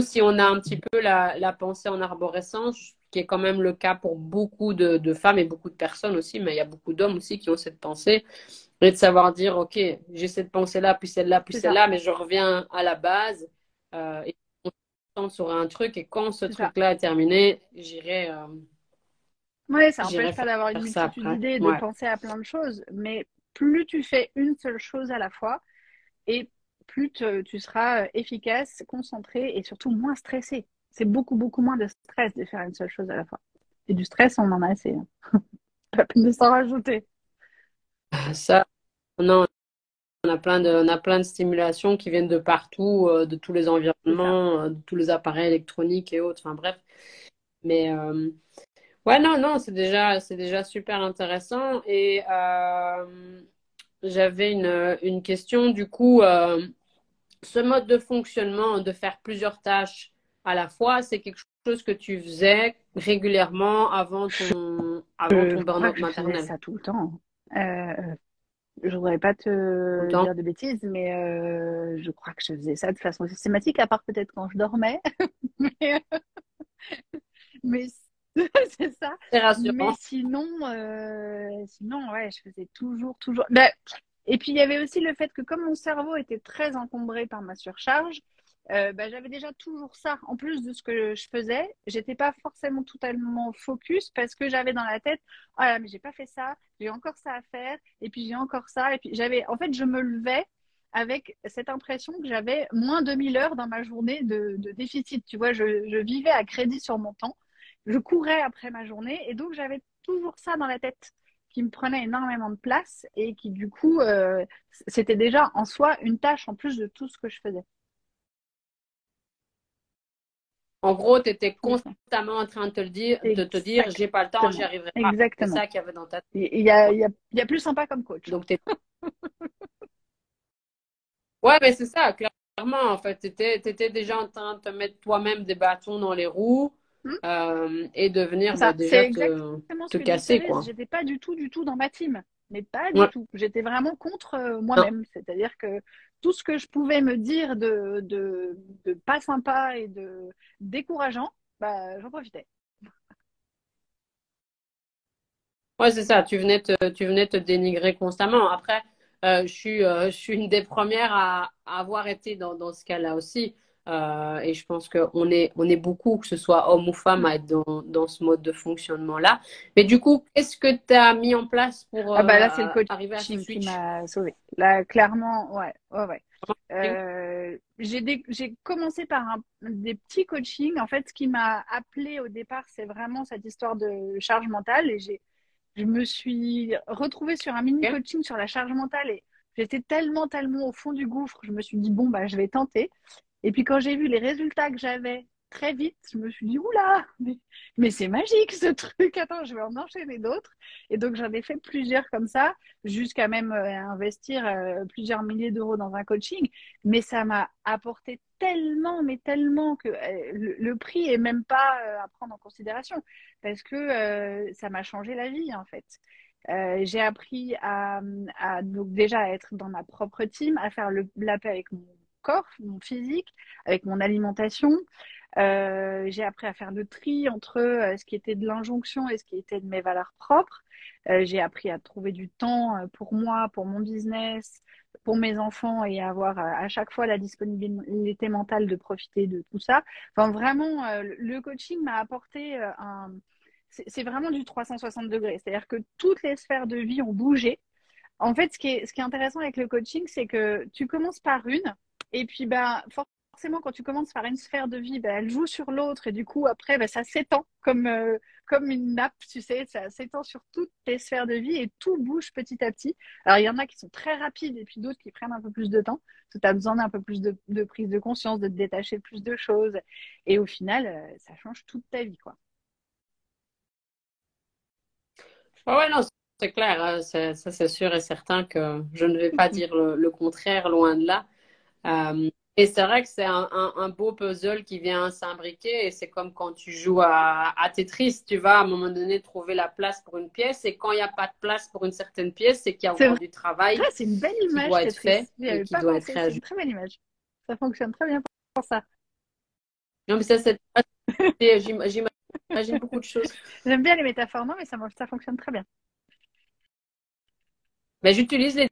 si on a un petit peu la, la pensée en arborescence, qui est quand même le cas pour beaucoup de, femmes et beaucoup de personnes aussi, mais il y a beaucoup d'hommes aussi qui ont cette pensée, et de savoir dire, OK, j'ai cette pensée-là, puis celle-là, puis celle-là, mais je reviens à la base, euh, et on se sur un truc, et quand ce truc-là est terminé, j'irai... Euh, oui, ça n'empêche pas d'avoir une multitude d'idées, de penser à plein de choses, mais plus tu fais une seule chose à la fois, et plus tu seras efficace, concentré et surtout moins stressé c'est beaucoup, beaucoup moins de stress de faire une seule chose à la fois. Et du stress, on en a assez. Hein. Pas peine de s'en rajouter. Ça, non, on a plein de, on a plein de stimulations qui viennent de partout, euh, de tous les environnements, euh, de tous les appareils électroniques et autres. Enfin bref. Mais euh, ouais, non, non, c'est déjà, c'est déjà super intéressant. Et j'avais une, une question du coup. ce mode de fonctionnement de faire plusieurs tâches à la fois, c'est quelque chose que tu faisais régulièrement avant ton, avant ton burn-out maternel. Je faisais ça tout le temps. Euh, je voudrais pas te dire de bêtises, mais euh, je crois que je faisais ça de façon systématique, à part peut-être quand je dormais. mais, c'est ça. C'est rassurant. Mais sinon, euh, sinon, ouais, je faisais toujours, toujours. Ben, et puis il y avait aussi le fait que comme mon cerveau était très encombré par ma surcharge, euh, bah, j'avais déjà toujours ça. En plus de ce que je faisais, j'étais pas forcément totalement focus parce que j'avais dans la tête, oh là, mais j'ai pas fait ça, j'ai encore ça à faire, et puis j'ai encore ça, et puis j'avais, en fait, je me levais avec cette impression que j'avais moins de 1000 heures dans ma journée de, déficit. Tu vois, je, vivais à crédit sur mon temps, je courais après ma journée, et donc j'avais toujours ça dans la tête qui me prenait énormément de place et qui du coup, euh, c'était déjà en soi une tâche en plus de tout ce que je faisais. En gros, tu étais constamment en train de te, le dire, de te dire, j'ai pas le temps, j'y arriverai pas. Exactement. C'est ça qu'il y avait dans ta tête. Il y a, il y, a, il y a plus sympa comme coach. Donc, ouais, mais c'est ça, clairement, en fait. Tu étais, déjà en train de te mettre toi-même des bâtons dans les roues. Hmm. Euh, et de venir bah, déjà te, te casser. J'étais pas du tout, du tout dans ma team mais pas du tout. J'étais vraiment contre euh, moi-même. C'est-à-dire que tout ce que je pouvais me dire de, pas sympa et de décourageant, bah, j'en profitais. Ouais, c'est ça. Tu venais, te, tu venais te dénigrer constamment. Après, euh, je, suis, euh, je suis une des premières à, avoir été dans ce cas-là aussi. Euh, et je pense qu'on est, on est beaucoup, que ce soit homme ou femme, à être dans, dans ce mode de fonctionnement-là. Mais du coup, qu'est-ce que tu as mis en place pour ah bah là, c'est le coach arriver à ce qui m'a sauvé. Là, clairement, ouais, ouais, ouais. Euh, j'ai commencé par un, des petits coachings. En fait, ce qui m'a appelé au départ, c'est vraiment cette histoire de charge mentale. Et j'ai, je me suis retrouvée sur un mini coaching sur la charge mentale et j'étais tellement, tellement au fond du gouffre. Je me suis dit, bon, bah, je vais tenter. Et puis quand j'ai vu les résultats que j'avais très vite, je me suis dit, oula, mais, c'est magique ce truc, attends, je vais en enchaîner d'autres. Et donc j'en ai fait plusieurs comme ça, jusqu'à même euh, investir euh, plusieurs milliers d'euros dans un coaching. Mais ça m'a apporté tellement, mais tellement que euh, le, prix est même pas à prendre en considération, parce que ça m'a changé la vie en fait. j'ai appris à, donc déjà à être dans ma propre team, à faire la paix avec mon corps, mon physique, avec mon alimentation. Euh, j'ai appris à faire le tri entre euh, ce qui était de l'injonction et ce qui était de mes valeurs propres. Euh, j'ai appris à trouver du temps pour moi, pour mon business, pour mes enfants et avoir à chaque fois la disponibilité mentale de profiter de tout ça. Enfin, vraiment, le coaching m'a apporté un. C'est vraiment du 360 degrés. C'est-à-dire que toutes les sphères de vie ont bougé. En fait, ce qui est, ce qui est intéressant avec le coaching, c'est que tu commences par une, et puis, ben, forcément, quand tu commences par une sphère de vie, ben, elle joue sur l'autre et du coup, après, ben, ça s'étend comme, euh, comme une nappe, tu sais, ça s'étend sur toutes tes sphères de vie et tout bouge petit à petit. Alors, il y en a qui sont très rapides et puis d'autres qui prennent un peu plus de temps. Tu as besoin d'un peu plus de, de, prise de conscience, de te détacher plus de choses. Et au final, euh, ça change toute ta vie, quoi. ouais, non, c'est clair. Hein. ça, c'est sûr et certain que je ne vais pas dire le contraire, loin de là. Euh, et c'est vrai que c'est un, un, beau puzzle qui vient s'imbriquer et c'est comme quand tu joues à, à, Tetris, tu vas à un moment donné trouver la place pour une pièce et quand il n'y a pas de place pour une certaine pièce, c'est qu'il y a encore du travail ah, c'est une belle image, qui doit être fait et qui doit être C'est une très belle image. Ça fonctionne très bien pour ça. Non, mais ça, c'est... J'imagine beaucoup de choses. J'aime bien les métaphores, non, mais ça, ça fonctionne très bien. Mais j'utilise les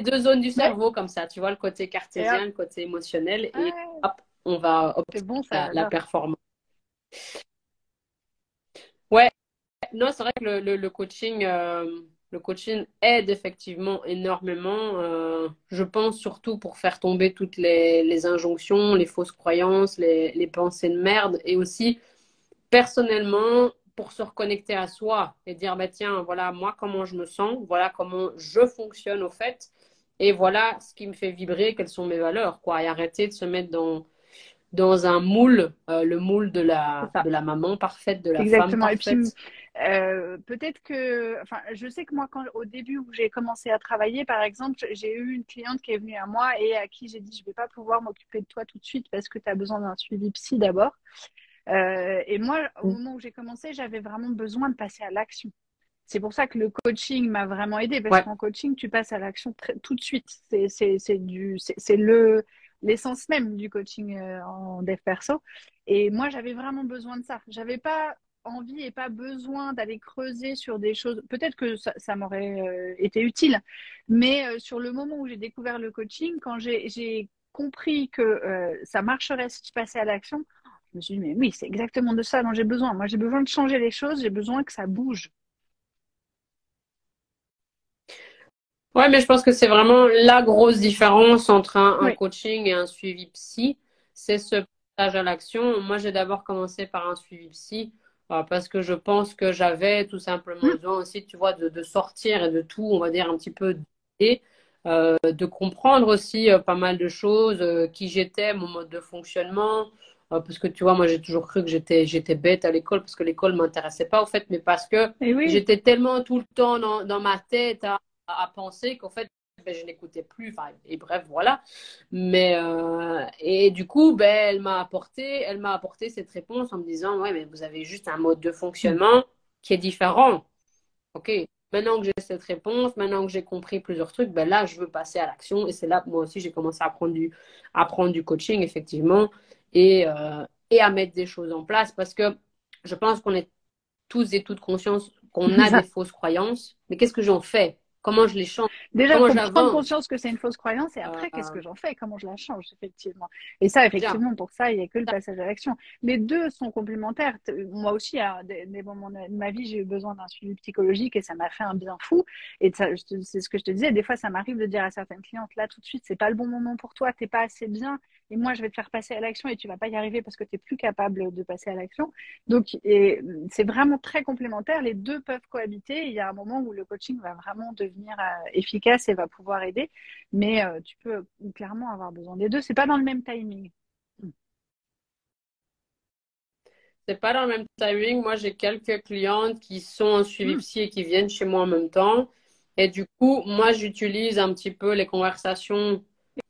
deux zones du cerveau comme ça, tu vois, le côté cartésien, le côté émotionnel, et hop, on va opter bon, ça, la, performance. Ouais, non, c'est vrai que le, le, coaching, euh, le coaching aide effectivement énormément. Euh, je pense surtout pour faire tomber toutes les, les injonctions, les fausses croyances, les, les, pensées de merde, et aussi personnellement pour se reconnecter à soi et dire bah tiens voilà moi comment je me sens, voilà comment je fonctionne au fait et voilà ce qui me fait vibrer, quelles sont mes valeurs, quoi. Et arrêter de se mettre dans, dans un moule, euh, le moule de la, de la maman parfaite, de la femme parfaite. Et puis, euh, peut-être que, enfin, je sais que moi, quand, au début où j'ai commencé à travailler, par exemple, j'ai eu une cliente qui est venue à moi et à qui j'ai dit, je vais pas pouvoir m'occuper de toi tout de suite parce que tu as besoin d'un suivi psy d'abord. Euh, et moi, au mm. moment où j'ai commencé, j'avais vraiment besoin de passer à l'action. C'est pour ça que le coaching m'a vraiment aidé parce qu'en coaching, tu passes à l'action tout de suite. C'est le l'essence même du coaching euh, en dev perso. Et moi, j'avais vraiment besoin de ça. J'avais pas envie et pas besoin d'aller creuser sur des choses. Peut-être que ça, m'aurait euh, été utile, mais euh, sur le moment où j'ai découvert le coaching, quand j'ai compris que ça marcherait si tu passais à l'action, je me suis dit mais oui, c'est exactement de ça dont j'ai besoin. Moi, j'ai besoin de changer les choses. J'ai besoin que ça bouge. Ouais, mais je pense que c'est vraiment la grosse différence entre un, coaching et un suivi psy. C'est ce passage à l'action. Moi, j'ai d'abord commencé par un suivi psy euh, parce que je pense que j'avais tout simplement mmh. besoin aussi, tu vois, de, sortir et de tout, on va dire, un petit peu et euh, de comprendre aussi euh, pas mal de choses, qui j'étais, mon mode de fonctionnement. parce que tu vois, moi j'ai toujours cru que j'étais j'étais bête à l'école parce que l'école m'intéressait pas au fait, mais parce que eh j'étais tellement tout le temps dans, dans ma tête à à penser qu'en fait, ben, je n'écoutais plus. et bref, voilà. Mais euh, et du coup, ben, elle m'a apporté, elle m'a apporté cette réponse en me disant, ouais, mais vous avez juste un mode de fonctionnement qui est différent. Ok. Maintenant que j'ai cette réponse, maintenant que j'ai compris plusieurs trucs, ben là, je veux passer à l'action. Et c'est là que moi aussi, j'ai commencé à prendre du, à prendre du coaching, effectivement, et, euh, et à mettre des choses en place parce que je pense qu'on est tous et toutes conscients qu'on a des fausses croyances. Mais qu'est-ce que j'en fais? Comment je les change. Déjà, il faut prendre conscience que c'est une fausse croyance et après, qu'est-ce que j'en fais? Comment je la change, effectivement? Et ça, effectivement, pour ça, il n'y a que le passage à l'action. Les deux sont complémentaires. Moi aussi, à des, moments de ma vie, j'ai eu besoin d'un suivi psychologique et ça m'a fait un bien fou. Et c'est ce que je te disais, des fois, ça m'arrive de dire à certaines clientes, là, tout de suite, c'est pas le bon moment pour toi, t'es pas assez bien et moi je vais te faire passer à l'action et tu vas pas y arriver parce que tu n'es plus capable de passer à l'action. Donc c'est vraiment très complémentaire, les deux peuvent cohabiter. Il y a un moment où le coaching va vraiment devenir euh, efficace et va pouvoir aider, mais euh, tu peux clairement avoir besoin des deux. C'est pas dans le même timing. C'est pas dans le même timing. Moi, j'ai quelques clientes qui sont en suivi hmm. psy et qui viennent chez moi en même temps. Et du coup, moi, j'utilise un petit peu les conversations euh,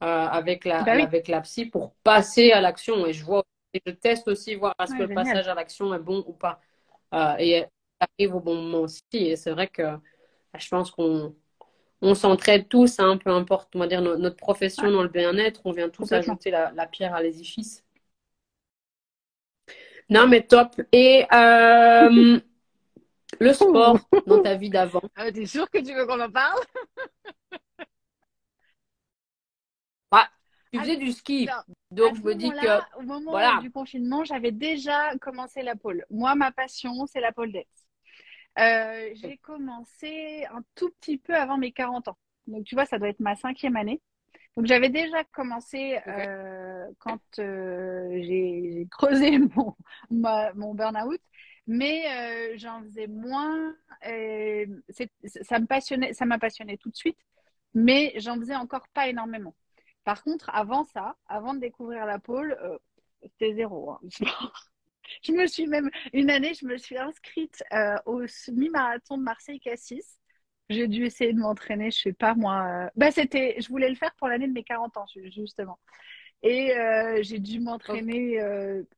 avec, la, bah avec la psy pour passer à l'action. Et je vois, et je teste aussi voir est-ce que le passage à l'action est bon ou pas. Euh, et arrive au bon moment aussi. Et c'est vrai que je pense qu'on on s'entraide tous, hein, peu importe, on va dire notre profession dans le bien-être, on vient tous ajouter la, pierre à l'édifice. Non, mais top. Et euh, le sport dans ta vie d'avant. Ah, T'es sûr que tu veux qu'on en parle? Tu faisais du ski. Donc, je me dis que. Au moment du confinement, j'avais déjà commencé la pole. Moi, ma passion, c'est la pole dance. Euh, j'ai commencé un tout petit peu avant mes 40 ans. Donc, tu vois, ça doit être ma cinquième année. Donc, j'avais déjà commencé euh, quand euh, j'ai creusé mon, mon burn-out, mais j'en faisais moins. ça me passionnait, ça m'a passionné tout de suite, mais j'en faisais encore pas énormément. Par contre, avant ça, avant de découvrir la pole, euh, c'était zéro. Hein. je me suis même, une année, je me suis inscrite euh, au semi-marathon de Marseille-Cassis. J'ai dû essayer de m'entraîner, je sais pas moi. Euh, bah, c'était, je voulais le faire pour l'année de mes 40 ans, justement. Et j'ai dû m'entraîner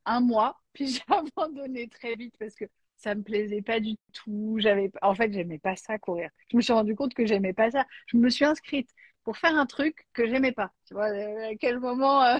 un mois, puis j'ai abandonné très vite parce que ça me plaisait pas du tout. J'avais, en fait, j'aimais pas ça courir. Je me suis rendu compte que j'aimais pas ça. Je me suis inscrite pour faire un truc que j'aimais pas. Tu vois, euh, à quel moment. Euh,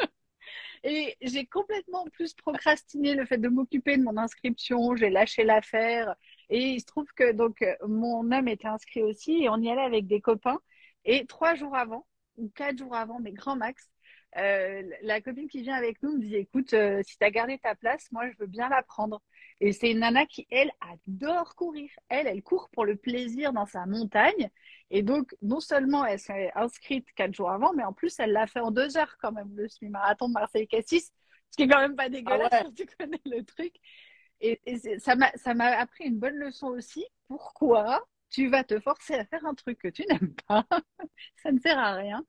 et j'ai complètement plus procrastiné le fait de m'occuper de mon inscription. J'ai lâché l'affaire. Et il se trouve que donc mon homme était inscrit aussi et on y allait avec des copains. Et trois jours avant, ou quatre jours avant, mais grand max, euh, la copine qui vient avec nous me dit écoute, si tu as gardé ta place, moi je veux bien la prendre. Et c'est une nana qui, elle, adore courir. Elle, elle court pour le plaisir dans sa montagne. Et donc, non seulement elle s'est inscrite quatre jours avant, mais en plus, elle l'a fait en deux heures quand même, le semi-marathon de Marseille-Cassis. Ce qui est quand même pas dégueulasse ah tu connais le truc. Et, ça m'a appris une bonne leçon aussi. Pourquoi? Tu vas te forcer à faire un truc que tu n'aimes pas Ça ne sert à rien.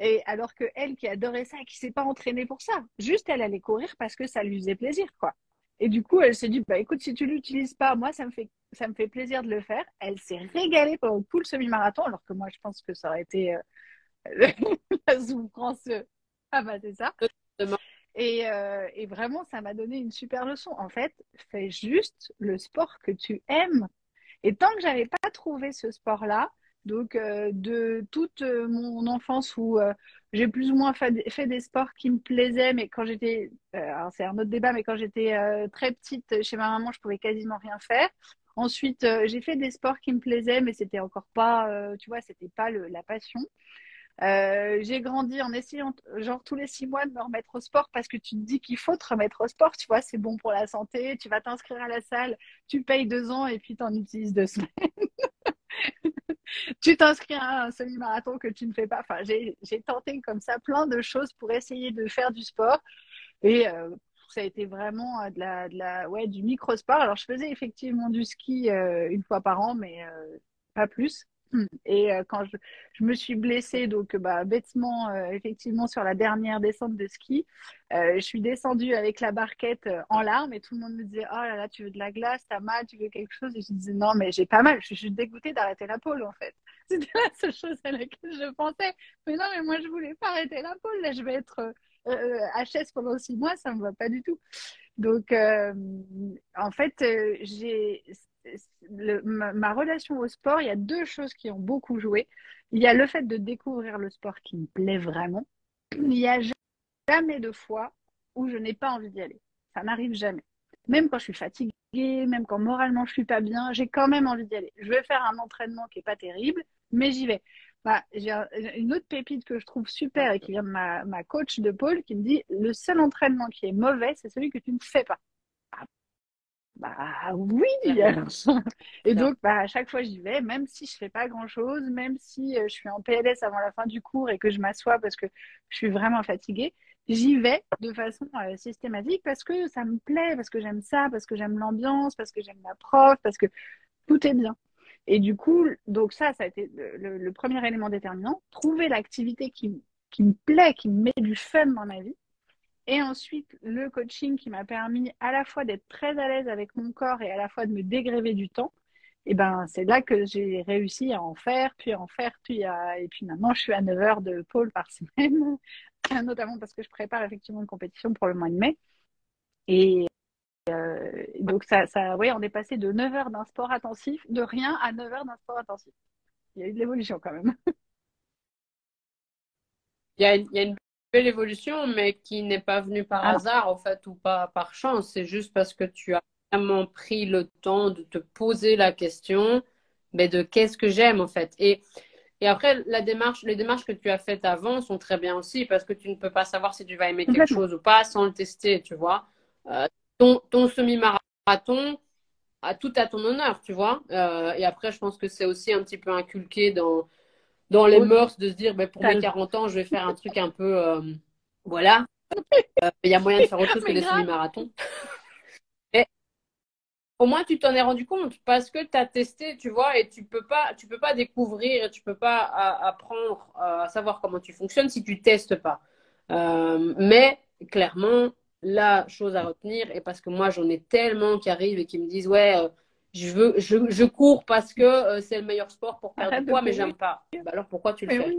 Et alors que elle qui adorait ça, qui s'est pas entraînée pour ça, juste elle allait courir parce que ça lui faisait plaisir, quoi. Et du coup, elle s'est dit, bah écoute, si tu l'utilises pas, moi, ça me fait, ça me fait plaisir de le faire. Elle s'est régalée pendant tout le semi-marathon, alors que moi, je pense que ça aurait été euh, la souffrance. Ah bah c'est ça. Et, euh, et vraiment, ça m'a donné une super leçon. En fait, fais juste le sport que tu aimes. Et tant que j'avais pas trouvé ce sport-là, donc, euh, de toute euh, mon enfance où euh, j'ai plus ou moins fait, des sports qui me plaisaient, mais quand j'étais, c'est un autre débat, mais quand j'étais très petite chez ma maman, je pouvais quasiment rien faire. Ensuite, j'ai fait des sports qui me plaisaient, mais c'était encore pas, tu vois, c'était pas la passion. J'ai grandi en essayant, genre tous les six mois, de me remettre au sport parce que tu te dis qu'il faut te remettre au sport, tu vois, c'est bon pour la santé. Tu vas t'inscrire à la salle, tu payes deux ans et puis tu en utilises deux semaines. tu t'inscris à un semi-marathon que tu ne fais pas. Enfin, j'ai tenté comme ça plein de choses pour essayer de faire du sport. Et euh, ça a été vraiment euh, de la, ouais, du micro-sport. Alors, je faisais effectivement du ski euh, une fois par an, mais pas plus. Et quand je, me suis blessée, donc bah, bêtement, effectivement, sur la dernière descente de ski, je suis descendue avec la barquette en larmes et tout le monde me disait Oh là là, tu veux de la glace, t'as mal, tu veux quelque chose? Et je disais Non, mais j'ai pas mal, je suis dégoûtée d'arrêter la pole en fait. C'était la seule chose à laquelle je pensais. Mais non, mais moi, je voulais pas arrêter la pole. Là, je vais être HS pendant six mois, ça me va pas du tout. Donc, en fait, j'ai ma, relation au sport, il y a deux choses qui ont beaucoup joué. Il y a le fait de découvrir le sport qui me plaît vraiment. Il n'y a jamais de fois où je n'ai pas envie d'y aller. Ça n'arrive jamais. Même quand je suis fatiguée, même quand moralement je suis pas bien, j'ai quand même envie d'y aller. Je vais faire un entraînement qui est pas terrible, mais j'y vais. J'ai une autre pépite que je trouve super et qui vient de ma, ma coach de pôle qui me dit le seul entraînement qui est mauvais, c'est celui que tu ne fais pas. Bah oui Et donc, bah, à chaque fois, j'y vais, même si je fais pas grand-chose, même si euh, je suis en PLS avant la fin du cours et que je m'assois parce que je suis vraiment fatiguée, j'y vais de façon euh, systématique parce que ça me plaît, parce que j'aime ça, parce que j'aime l'ambiance, parce que j'aime la prof, parce que tout est bien. Et du coup, donc ça, ça a été le, premier élément déterminant. Trouver l'activité qui, qui me plaît, qui me met du fun dans ma vie. Et ensuite, le coaching qui m'a permis à la fois d'être très à l'aise avec mon corps et à la fois de me dégréver du temps. Et ben, c'est là que j'ai réussi à en faire, puis à en faire, puis à... et puis maintenant, je suis à 9 heures de pôle par semaine, notamment parce que je prépare effectivement une compétition pour le mois de mai. Et euh, donc, ça, ça, oui, on est passé de 9 heures d'un sport intensif, de rien à 9 heures d'un sport intensif. Il y a eu de l'évolution quand même. Il y a une belle évolution, mais qui n'est pas venue par ah hasard, en fait, ou pas par chance. C'est juste parce que tu as vraiment pris le temps de te poser la question mais de qu'est-ce que j'aime, en fait. Et et après, la démarche, les démarches que tu as faites avant sont très bien aussi parce que tu ne peux pas savoir si tu vas aimer quelque chose ou pas sans le tester, tu vois. Euh, ton, ton semi-marathon, a tout à ton honneur, tu vois. Euh, et après, je pense que c'est aussi un petit peu inculqué dans, dans les mœurs de se dire, ben, pour mes 40 ans, je vais faire un truc un peu, euh, voilà. Il y a moyen de faire autre chose que des semi-marathons au moins tu t'en es rendu compte parce que tu as testé, tu vois, et tu peux pas, tu peux pas découvrir, tu peux pas apprendre à savoir comment tu fonctionnes si tu testes pas. Euh, mais clairement, la chose à retenir, et parce que moi j'en ai tellement qui arrivent et qui me disent ouais, euh, je veux, je, cours parce que euh, c'est le meilleur sport pour perdre du poids, mais j'aime pas. Bah, alors pourquoi tu le fais?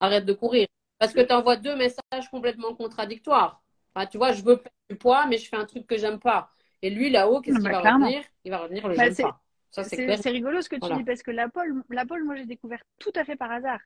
Arrête de courir. Parce que tu envoies deux messages complètement contradictoires. tu vois, je veux perdre du poids, mais je fais un truc que j'aime pas. Et lui, là-haut, qu'est-ce qu'il bah, va retenir Il va retenir le bah, jeune pas. C'est rigolo ce que tu dis parce que la pole, la pole, moi j'ai découvert tout à fait par hasard.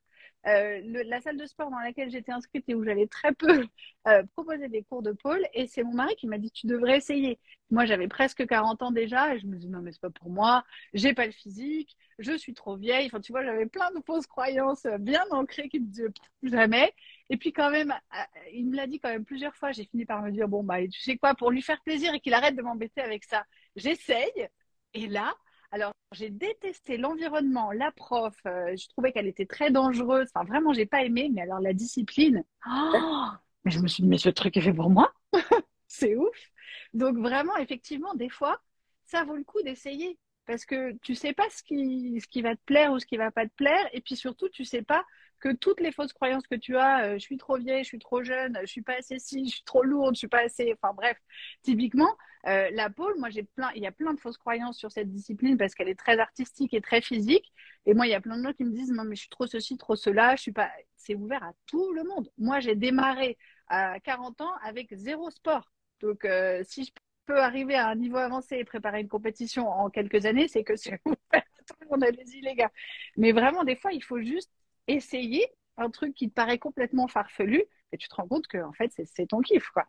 Euh, la salle de sport dans laquelle j'étais inscrite et où j'allais très peu euh, proposer des cours de pôle. Et c'est mon mari qui m'a dit Tu devrais essayer. Moi, j'avais presque 40 ans déjà et je me dis Non, mais c'est pas pour moi. J'ai pas le physique. Je suis trop vieille. Enfin, tu vois, j'avais plein de fausses croyances bien ancrées qui me disaient Jamais. Et puis, quand même, euh, il me l'a dit quand même plusieurs fois. J'ai fini par me dire Bon, bah, tu sais quoi, pour lui faire plaisir et qu'il arrête de m'embêter avec ça, j'essaye. Et là, alors, j'ai détesté l'environnement, la prof. Euh, je trouvais qu'elle était très dangereuse. Enfin, vraiment, j'ai pas aimé. Mais alors, la discipline. Oh mais je me suis dit, mais ce truc est fait pour moi. c'est ouf. Donc, vraiment, effectivement, des fois, ça vaut le coup d'essayer. Parce que tu sais pas ce qui, ce qui va te plaire ou ce qui va pas te plaire. Et puis surtout, tu sais pas que toutes les fausses croyances que tu as, euh, je suis trop vieille, je suis trop jeune, je suis pas assez si, je suis trop lourde, je suis pas assez, enfin bref, typiquement, euh, la pole, moi j'ai plein, il y a plein de fausses croyances sur cette discipline parce qu'elle est très artistique et très physique. Et moi, il y a plein de gens qui me disent non mais je suis trop ceci, trop cela, je suis pas. C'est ouvert à tout le monde. Moi, j'ai démarré à 40 ans avec zéro sport. Donc euh, si je peux arriver à un niveau avancé et préparer une compétition en quelques années, c'est que c'est ouvert à tout le monde. Allez-y les gars. Mais vraiment, des fois, il faut juste essayer un truc qui te paraît complètement farfelu et tu te rends compte que en fait c'est ton kiff quoi.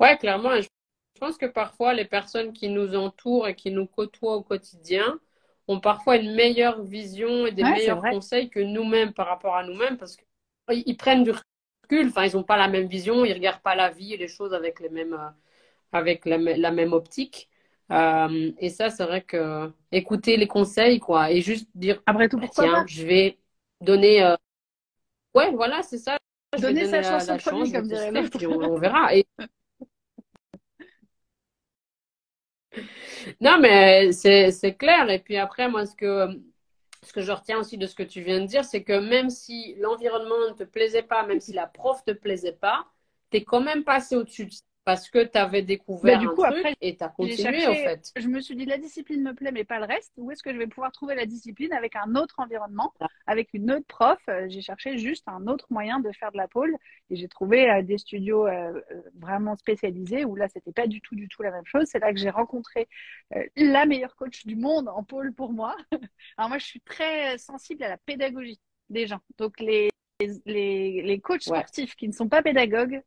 Ouais, clairement. Je pense que parfois les personnes qui nous entourent et qui nous côtoient au quotidien ont parfois une meilleure vision et des meilleurs conseils que nous-mêmes par rapport à nous-mêmes parce qu'ils prennent du recul. Enfin, ils n'ont pas la même vision, ils regardent pas la vie et les choses avec les mêmes, euh, avec la même optique. Euh, et ça, c'est vrai que écouter les conseils, quoi, et juste dire, après tout, pourquoi tiens, je vais donner, euh, ouais, voilà, c'est ça. donner sa chance au premier, comme dirait l'autre. On, verra. Et... non, mais c'est clair. Et puis après, moi, ce que ce que je retiens aussi de ce que tu viens de dire, c'est que même si l'environnement ne te plaisait pas, même si la prof ne te plaisait pas, tu es quand même passé au-dessus de ça parce que tu avais découvert bah, du coup, un truc et tu as continué en fait. Je me suis dit la discipline me plaît mais pas le reste. Où est-ce que je vais pouvoir trouver la discipline avec un autre environnement, ah. avec une autre prof? Euh, J'ai cherché juste un autre moyen de faire de la pôle et j'ai trouvé euh, des studios euh, vraiment spécialisés où là c'était pas du tout du tout la même chose. C'est là que j'ai rencontré la meilleure coach du monde en pôle pour moi. Alors moi je suis très sensible à la pédagogie des gens. Donc les les, les coachs sportifs qui ne sont pas pédagogues,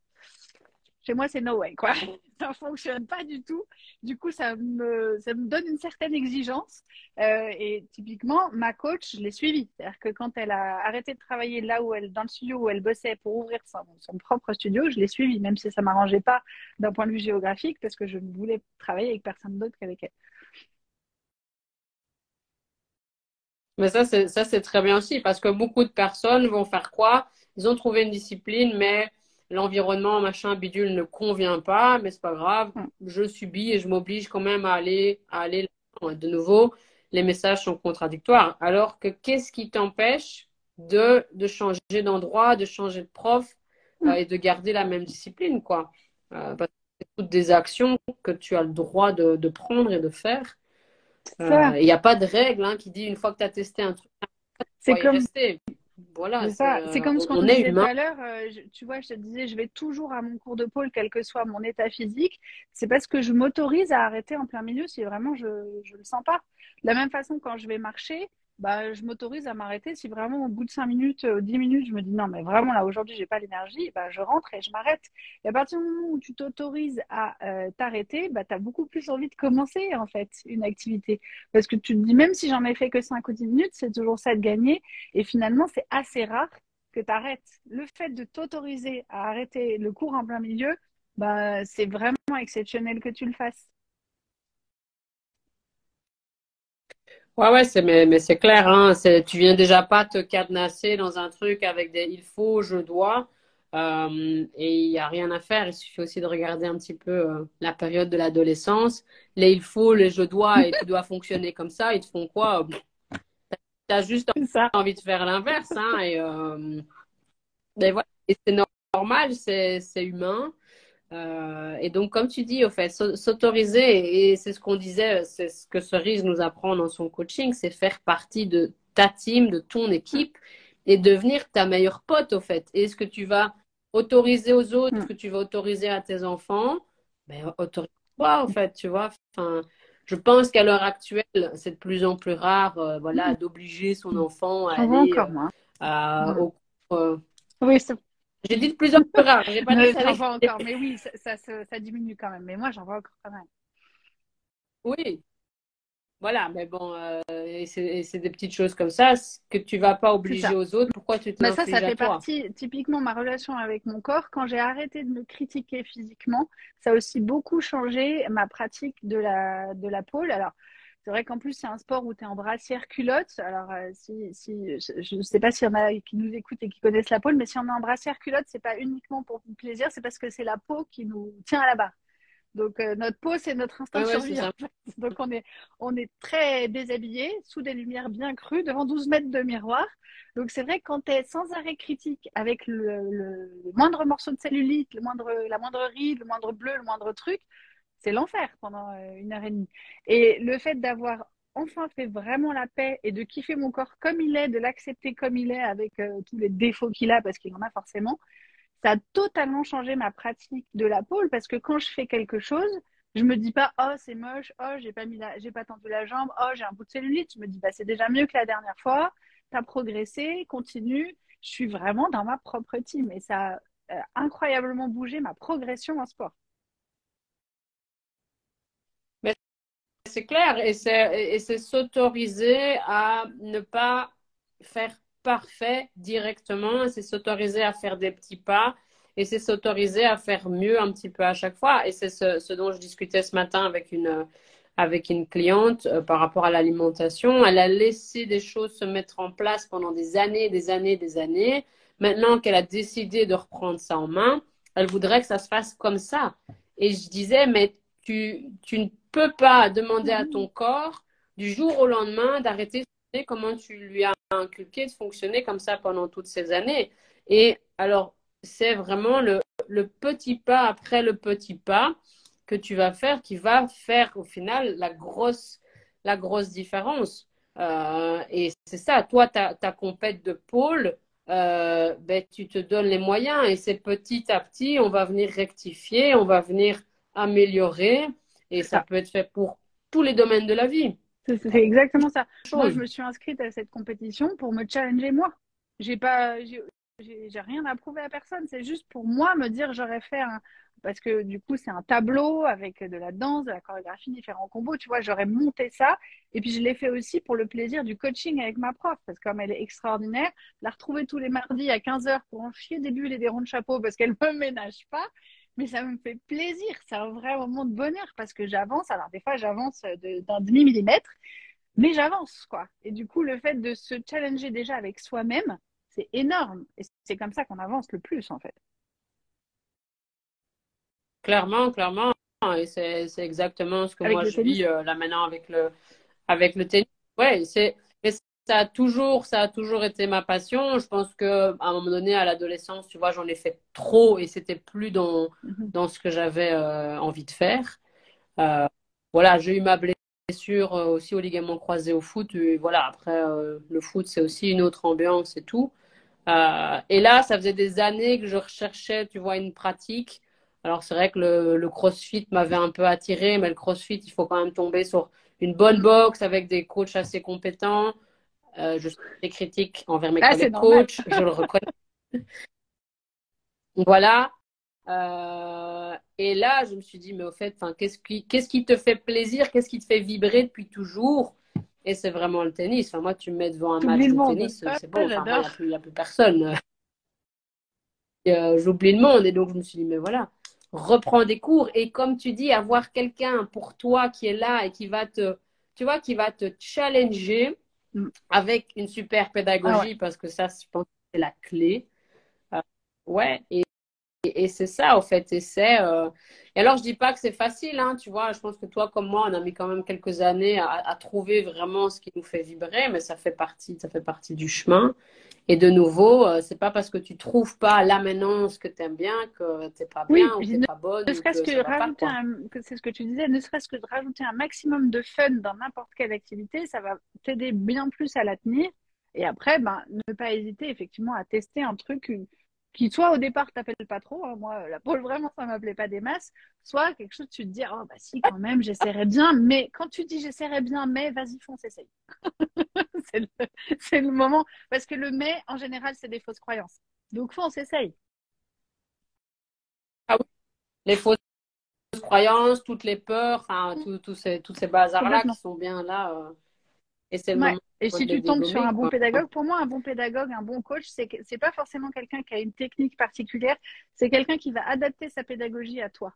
chez moi, c'est no way, quoi. Ça fonctionne pas du tout. Du coup, ça me, ça me donne une certaine exigence. Euh, et typiquement, ma coach, je l'ai suivie. C'est-à-dire que quand elle a arrêté de travailler là où elle, dans le studio où elle bossait pour ouvrir son, son propre studio, je l'ai suivie, même si ça m'arrangeait pas d'un point de vue géographique, parce que je ne voulais travailler avec personne d'autre qu'avec elle. Mais ça, ça, c'est très bien aussi, parce que beaucoup de personnes vont faire quoi? Ils ont trouvé une discipline, mais l'environnement, machin, bidule ne convient pas, mais c'est pas grave, mm. je subis et je m'oblige quand même à aller, à aller de nouveau. Les messages sont contradictoires. Alors que qu'est-ce qui t'empêche de, de changer d'endroit, de changer de prof mm. euh, et de garder la même discipline, quoi? Euh, parce que c'est toutes des actions que tu as le droit de, de prendre et de faire. Il n'y euh, a pas de règle hein, qui dit une fois que tu as testé un truc, c'est comme, Voilà. C'est comme ce qu'on disait tout à l'heure. Euh, tu vois, je te disais, je vais toujours à mon cours de pôle, quel que soit mon état physique. C'est parce que je m'autorise à arrêter en plein milieu si vraiment je ne le sens pas. De la même façon, quand je vais marcher, bah, je m'autorise à m'arrêter. Si vraiment au bout de 5 minutes, 10 euh, minutes, je me dis non, mais vraiment là aujourd'hui, j'ai pas l'énergie, bah, je rentre et je m'arrête. Et à partir du moment où tu t'autorises à euh, t'arrêter, bah, tu as beaucoup plus envie de commencer en fait une activité. Parce que tu te dis, même si j'en ai fait que 5 ou 10 minutes, c'est toujours ça de gagner. Et finalement, c'est assez rare que tu arrêtes. Le fait de t'autoriser à arrêter le cours en plein milieu, bah, c'est vraiment exceptionnel que tu le fasses. Ouais, ouais, c'est, mais, mais c'est clair, hein, c'est, tu viens déjà pas te cadenasser dans un truc avec des il faut, je dois, euh, et il n'y a rien à faire. Il suffit aussi de regarder un petit peu euh, la période de l'adolescence. Les il faut, les je dois, et tu dois fonctionner comme ça, ils te font quoi? Tu as juste envie de faire l'inverse, hein, et, euh, voilà. et c'est normal, c'est, c'est humain. Euh, et donc, comme tu dis, au fait, s'autoriser, et c'est ce qu'on disait, c'est ce que Cerise nous apprend dans son coaching, c'est faire partie de ta team, de ton équipe, et devenir ta meilleure pote, au fait. Et ce que tu vas autoriser aux autres, ce que tu vas autoriser à tes enfants, ben, autorise-toi, au fait, tu vois. Enfin, je pense qu'à l'heure actuelle, c'est de plus en plus rare, euh, voilà, d'obliger son enfant à aller euh, au oui, c'est j'ai dit de plus en plus rare. J'ai pas ça vois encore, mais oui, ça, ça, ça, diminue quand même. Mais moi, j'en vois encore quand même. Oui. Voilà, mais bon, euh, c'est des petites choses comme ça que tu vas pas obliger aux autres. Pourquoi tu te bah Ça, ça fait partie, typiquement, ma relation avec mon corps. Quand j'ai arrêté de me critiquer physiquement, ça a aussi beaucoup changé ma pratique de la, de la pôle. Alors, c'est vrai qu'en plus, c'est un sport où tu es en brassière culotte. Alors, euh, si, si, je ne sais pas s'il y en a qui nous écoutent et qui connaissent la pôle, mais si on est en brassière culotte, c'est pas uniquement pour plaisir, c'est parce que c'est la peau qui nous tient à la barre. Donc, euh, notre peau, c'est notre instinct de survie. Donc, on est, on est très déshabillé, sous des lumières bien crues, devant 12 mètres de miroir. Donc, c'est vrai que quand tu es sans arrêt critique avec le, le, moindre morceau de cellulite, le moindre, la moindre ride, le moindre bleu, le moindre truc, c'est l'enfer pendant euh, une heure et demie. Et le fait d'avoir enfin fait vraiment la paix et de kiffer mon corps comme il est, de l'accepter comme il est avec euh, tous les défauts qu'il a parce qu'il en a forcément, ça a totalement changé ma pratique de la pôle parce que quand je fais quelque chose, je me dis pas oh c'est moche, oh j'ai pas mis j'ai pas tendu la jambe, oh j'ai un bout de cellulite, je me dis bah c'est déjà mieux que la dernière fois, tu as progressé, continue, je suis vraiment dans ma propre team et ça a euh, incroyablement bougé ma progression en sport. C'est clair. Et c'est s'autoriser à ne pas faire parfait directement. C'est s'autoriser à faire des petits pas. Et c'est s'autoriser à faire mieux un petit peu à chaque fois. Et c'est ce, dont je discutais ce matin avec une, avec une cliente euh, par rapport à l'alimentation. Elle a laissé des choses se mettre en place pendant des années, des années, des années. Maintenant qu'elle a décidé de reprendre ça en main, elle voudrait que ça se fasse comme ça. Et je disais, mais tu, tu ne peux pas demander à ton corps du jour au lendemain d'arrêter comment tu lui as inculqué de fonctionner comme ça pendant toutes ces années. Et alors, c'est vraiment le, le, petit pas après le petit pas que tu vas faire qui va faire au final la grosse, la grosse différence. Euh, et c'est ça, toi, ta, ta compète de pôle, euh, ben, tu te donnes les moyens et c'est petit à petit, on va venir rectifier, on va venir améliorer. Et ça peut être fait pour tous les domaines de la vie. C'est exactement ça. Moi, je me suis inscrite à cette compétition pour me challenger moi. J'ai pas, j'ai rien à prouver à personne. C'est juste pour moi me dire j'aurais fait un, parce que du coup c'est un tableau avec de la danse, de la chorégraphie, différents combos. Tu vois, j'aurais monté ça. Et puis je l'ai fait aussi pour le plaisir du coaching avec ma prof, parce que comme elle est extraordinaire, la retrouver tous les mardis à 15h pour en chier des bulles et des ronds de chapeau parce qu'elle me ménage pas mais ça me fait plaisir. C'est un vrai moment de bonheur parce que j'avance. Alors, des fois, j'avance d'un demi-millimètre, mais j'avance, quoi. Et du coup, le fait de se challenger déjà avec soi-même, c'est énorme. Et c'est comme ça qu'on avance le plus, en fait. Clairement, clairement. Et c'est exactement ce que moi je vis euh, là maintenant avec le, avec le tennis. Ouais, c'est ça a toujours, ça a toujours été ma passion. Je pense que à un moment donné, à l'adolescence, tu vois, j'en ai fait trop et c'était plus dans, mhm. dans ce que j'avais euh, envie de faire. Euh, voilà, j'ai eu ma blessure euh, aussi au ligament croisé au foot. Et voilà, après, le foot, c'est aussi une autre ambiance et tout. Et là, ça faisait des années que je recherchais, tu vois, une pratique. Alors, c'est vrai que le, le crossfit m'avait un peu attiré, mais le crossfit, il faut quand même tomber sur une bonne box avec des coachs assez compétents. Euh, je suis très critique envers mes ah, collègues coachs, je le reconnais. voilà. Euh, et là, je me suis dit, mais au fait, qu'est-ce qui, qu'est-ce qui te fait plaisir, qu'est-ce qui te fait vibrer depuis toujours? Et c'est vraiment le tennis. Enfin, moi, tu me mets devant un match de tennis, c'est bon. il n'y a, plus personne. Euh, j'oublie le monde. Et donc, je me suis dit, mais voilà, reprends des cours. Et comme tu dis, avoir quelqu'un pour toi qui est là et qui va te, tu vois, qui va te challenger. Avec une super pédagogie, ah parce que ça, je pense que c'est la clé. Euh, ouais, et, et, c'est ça, en fait. Et c'est. Euh, et alors, je dis pas que c'est facile, hein, tu vois. Je pense que toi, comme moi, on a mis quand même quelques années à, à trouver vraiment ce qui nous fait vibrer, mais ça fait partie, ça fait partie du chemin. Et de nouveau, euh, c'est pas parce que tu trouves pas là maintenant ce que tu aimes bien que t'es pas bien ou t'es pas bonne. Ne serait-ce que, rajouter c'est ce que tu disais, ne serait-ce que de rajouter un maximum de fun dans n'importe quelle activité, ça va t'aider bien plus à la tenir. Et après, ben, ne pas hésiter effectivement à tester un truc qui soit au départ t'appelle pas trop, hein. moi la pôle vraiment ça m'appelait pas des masses, soit quelque chose tu te dis oh bah si quand même j'essaierai bien, mais quand tu dis j'essaierai bien, mais vas-y fonce essaye. c'est le, moment parce que le mais en général c'est des fausses croyances. Donc fonce essaye. Ah oui, les fausses croyances, toutes les peurs, ces tous ces bazars là qui sont bien là. Euh, et c'est Et si tu tombes sur un bon pédagogue, pour moi, un bon pédagogue, un bon coach, c'est c'est pas forcément quelqu'un qui a une technique particulière, c'est quelqu'un qui va adapter sa pédagogie à toi.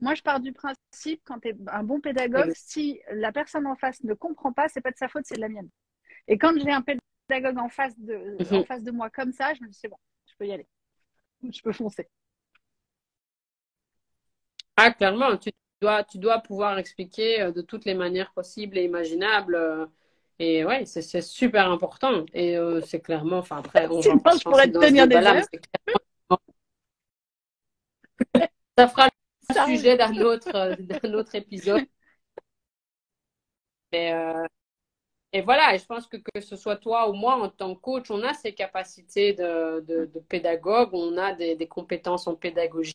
Moi, je pars du principe, quand tu es un bon pédagogue, si la personne en face ne comprend pas, c'est pas de sa faute, c'est de la mienne. Et quand j'ai un pédagogue en face de, en mhm. face de moi comme ça, je me dis c'est bon, je peux y aller, je peux foncer. Ah, clairement, tu dois, tu dois pouvoir expliquer euh, de toutes les manières possibles et imaginables euh, et ouais, c'est super important. Et euh, c'est clairement, enfin après, on va je pourrais te tenir des heures. Ça fera le sujet d'un autre, euh, d'un autre épisode. Mais, euh, et voilà, et je pense que que ce soit toi ou moi, en tant que coach, on a ces capacités de, de, de pédagogue, on a des, des compétences en pédagogie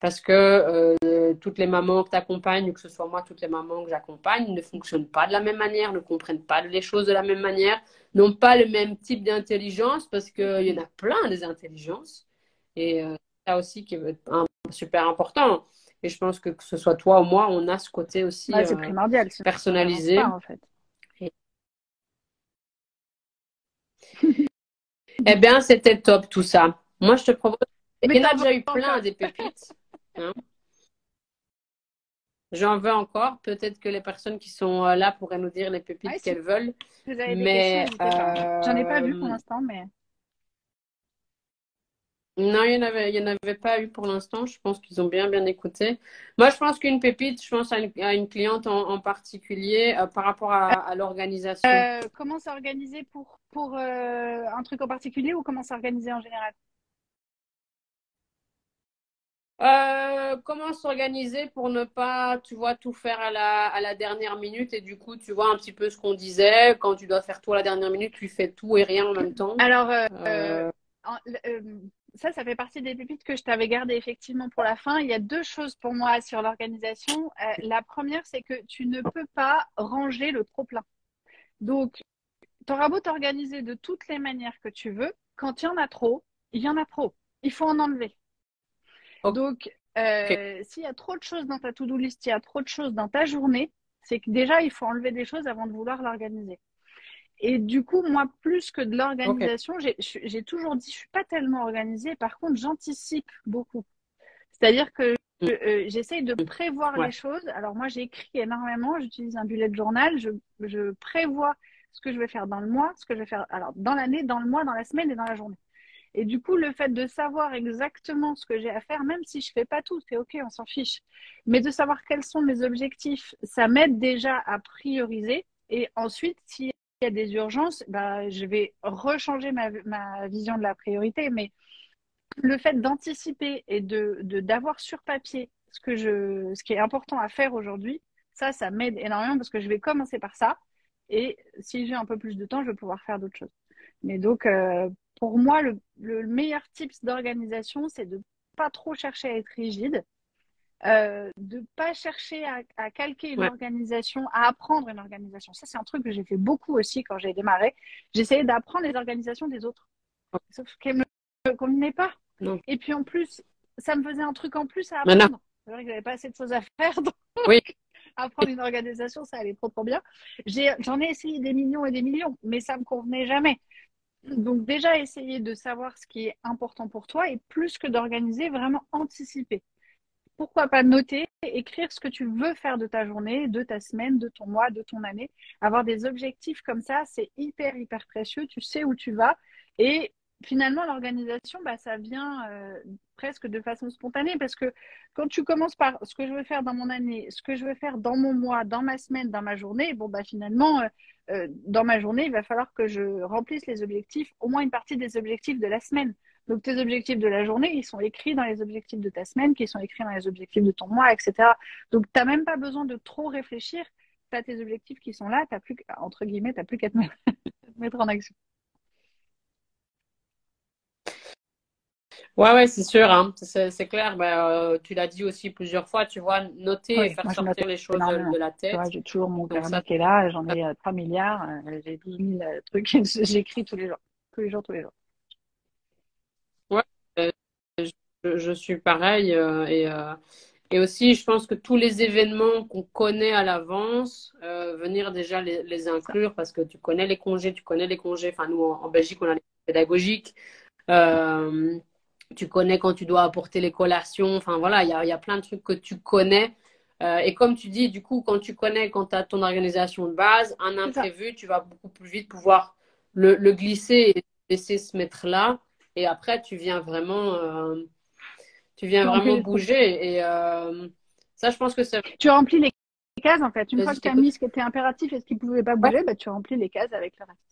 parce que euh, toutes les mamans que tu accompagnes, ou que ce soit moi, toutes les mamans que j'accompagne, ne fonctionnent pas de la même manière, ne comprennent pas les choses de la même manière, n'ont pas le même type d'intelligence, parce qu'il y en a plein des intelligences. Et euh, ça aussi qui est un, super important. Et je pense que que ce soit toi ou moi, on a ce côté aussi euh, primordial, personnalisé. en fait. eh bien, c'était top tout ça. Moi, je te propose. Il y en a déjà eu plein des pépites. Hein. J'en veux encore. Peut-être que les personnes qui sont euh, là pourraient nous dire les pépites qu'elles veulent. mais j'en ai pas vu pour euh, l'instant, mais. Non, il n'y en, avait, y en avait pas eu pour l'instant. Je pense qu'ils ont bien, bien écouté. Moi, je pense qu'une pépite, je pense à une, cliente en, particulier euh, par rapport à, l'organisation. comment s'organiser pour, pour un truc en particulier ou comment s'organiser en général? Euh, comment s'organiser pour ne pas, tu vois, tout faire à la, à la dernière minute et du coup, tu vois un petit peu ce qu'on disait, quand tu dois faire tout à la dernière minute, tu fais tout et rien en même temps. Alors, euh, euh, ça, ça fait partie des pépites que je t'avais gardées effectivement pour la fin. Il y a deux choses pour moi sur l'organisation. la première, c'est que tu ne peux pas ranger le trop plein. Donc, tu auras beau t'organiser de toutes les manières que tu veux, quand il y en a trop, il y en a trop. Il faut en enlever. Donc, euh, s'il y a trop de choses dans ta to-do list, il y a trop de choses dans ta journée, c'est que déjà, il faut enlever des choses avant de vouloir l'organiser. Et du coup, moi, plus que de l'organisation, j'ai toujours dit, je suis pas tellement organisée. Par contre, j'anticipe beaucoup. C'est-à-dire que mm. euh, j'essaye de prévoir les choses. Alors moi, j'écris énormément. J'utilise un bullet journal. Je, je prévois ce que je vais faire dans le mois, ce que je vais faire alors dans l'année, dans le mois, dans la semaine et dans la journée. Et du coup, le fait de savoir exactement ce que j'ai à faire, même si je fais pas tout, c'est ok, on s'en fiche. Mais de savoir quels sont mes objectifs, ça m'aide déjà à prioriser. Et ensuite, s'il y a des urgences, bah, je vais rechanger ma, ma vision de la priorité. Mais le fait d'anticiper et de d'avoir sur papier ce que je, ce qui est important à faire aujourd'hui, ça, ça m'aide énormément parce que je vais commencer par ça. Et si j'ai un peu plus de temps, je vais pouvoir faire d'autres choses. Mais donc, euh, pour moi, le, meilleur tips d'organisation, c'est de pas trop chercher à être rigide, euh, de pas chercher à, calquer une organisation, à apprendre une organisation. Ça, c'est un truc que j'ai fait beaucoup aussi quand j'ai démarré. J'essayais d'apprendre les organisations des autres. Sauf qu'elles ne me convenaient pas. Et puis en plus, ça me faisait un truc en plus à apprendre. C'est vrai que j'avais pas assez de choses à faire. Donc oui. apprendre une organisation, ça allait trop trop bien. J'en ai, ai, essayé des millions et des millions, mais ça me convenait jamais. Donc déjà, essayer de savoir ce qui est important pour toi et plus que d'organiser, vraiment anticiper. Pourquoi pas noter, écrire ce que tu veux faire de ta journée, de ta semaine, de ton mois, de ton année. Avoir des objectifs comme ça, c'est hyper, hyper précieux. Tu sais où tu vas. Et finalement, l'organisation, bah, ça vient euh, presque de façon spontanée parce que quand tu commences par ce que je veux faire dans mon année, ce que je veux faire dans mon mois, dans ma semaine, dans ma journée, bon, bah, finalement, euh, euh, dans ma journée, il va falloir que je remplisse les objectifs, au moins une partie des objectifs de la semaine. Donc, tes objectifs de la journée, ils sont écrits dans les objectifs de ta semaine, qui sont écrits dans les objectifs de ton mois, etc. Donc, tu n'as même pas besoin de trop réfléchir. Tu as tes objectifs qui sont là, tu plus, entre guillemets, tu n'as plus qu'à te mettre en action. Ouais, ouais, c'est sûr, hein. c'est clair. Bah, euh, tu l'as dit aussi plusieurs fois, tu vois, noter et faire sortir les choses de, la tête. J'ai toujours mon carnet qui est là, j'en ai 3 euh, milliards, euh, j'ai 10 000 trucs, j'écris tous les jours, tous les jours, tous les jours. Ouais, je, suis pareil. et, et aussi, je pense que tous les événements qu'on connaît à l'avance, venir déjà les, inclure parce que tu connais les congés, tu connais les congés. Enfin, nous, en, Belgique, on a les pédagogiques. Euh, tu connais quand tu dois apporter les collations. Enfin, voilà, il y a, y a, plein de trucs que tu connais. Euh, et comme tu dis, du coup, quand tu connais, quand tu as ton organisation de base, un imprévu, tu vas beaucoup plus vite pouvoir le, le, glisser et laisser se mettre là. Et après, tu viens vraiment, euh, tu viens vraiment bouger. Et euh, ça, je pense que c'est. Tu remplis les cases, en fait. Une fois que tu as mis ce qui était impératif et ce qui ne pouvait pas bouger, bah, tu remplis les cases avec le reste.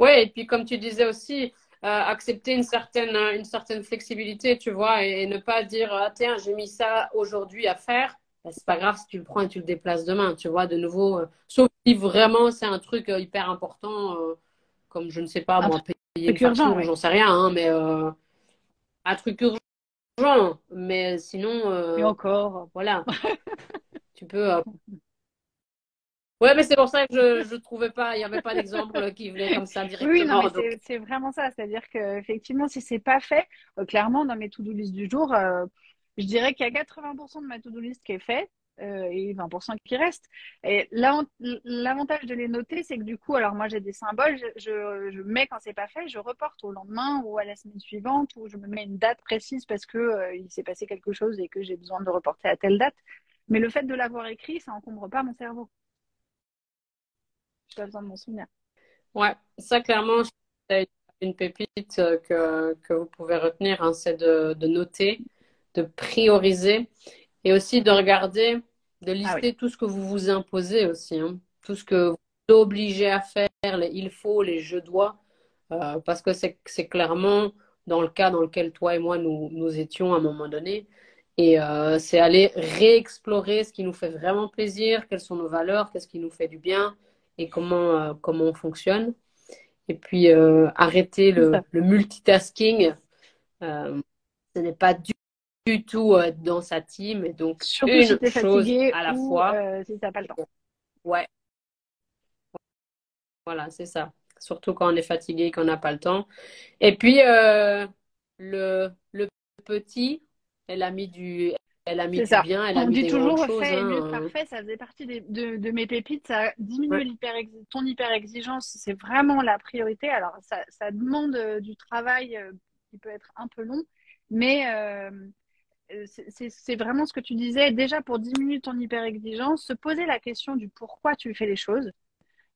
Oui, et puis comme tu disais aussi, accepter une certaine, une certaine flexibilité, tu vois, et, ne pas dire, ah, tiens, j'ai mis ça aujourd'hui à faire. Ben, c'est pas grave si tu le prends et tu le déplaces demain, tu vois, de nouveau. Euh, sauf si vraiment c'est un truc euh, hyper important, comme je ne sais pas, moi, payer une facture, j'en sais rien, hein, mais un truc urgent. Mais sinon. et encore. Voilà. tu peux Ouais, mais c'est pour ça que je ne trouvais pas, il n'y avait pas d'exemple qui venait comme ça directement. Oui, non, mais c'est vraiment ça. C'est-à-dire qu'effectivement, si c'est pas fait, euh, clairement, dans mes to-do list du jour, euh, je dirais qu'il y a 80% de ma to-do list qui est fait euh, et 20% qui reste. Et l'avantage de les noter, c'est que du coup, alors moi j'ai des symboles, je, je mets quand c'est pas fait, je reporte au lendemain ou à la semaine suivante ou je me mets une date précise parce que il s'est passé quelque chose et que j'ai besoin de reporter à telle date. Mais le fait de l'avoir écrit, ça encombre pas mon cerveau pas besoin de m'en souvenir. Ouais, ça clairement, c'est une pépite euh, que, que, vous pouvez retenir, hein, c'est de, de, noter, de prioriser et aussi de regarder, de ah lister tout ce que vous vous imposez aussi, hein. tout ce que vous êtes obligé à faire, les il faut, les je dois, euh, parce que c'est clairement dans le cas dans lequel toi et moi nous, nous étions à un moment donné. Et euh, c'est aller réexplorer ce qui nous fait vraiment plaisir, quelles sont nos valeurs, qu'est-ce qui nous fait du bien, et comment, euh, comment on fonctionne. Et puis euh, arrêter le, le multitasking. Euh, ce n'est pas du, tout dans sa team. Et donc, Surtout une si chose à la fois. si pas le temps. Ouais. Voilà, c'est ça. Surtout quand on est fatigué, qu'on n'a pas le temps. Et puis, le, le petit est l'ami du, elle a mis du bien, elle a mis dit toujours fait hein. mieux parfait. Ça faisait partie de, mes pépites. Ça diminue ton hyper exigence. C'est vraiment la priorité. Alors ça, demande euh, du travail euh, qui peut être un peu long, mais euh, c'est vraiment ce que tu disais. Déjà pour diminuer ton hyper exigence, se poser la question du pourquoi tu fais les choses.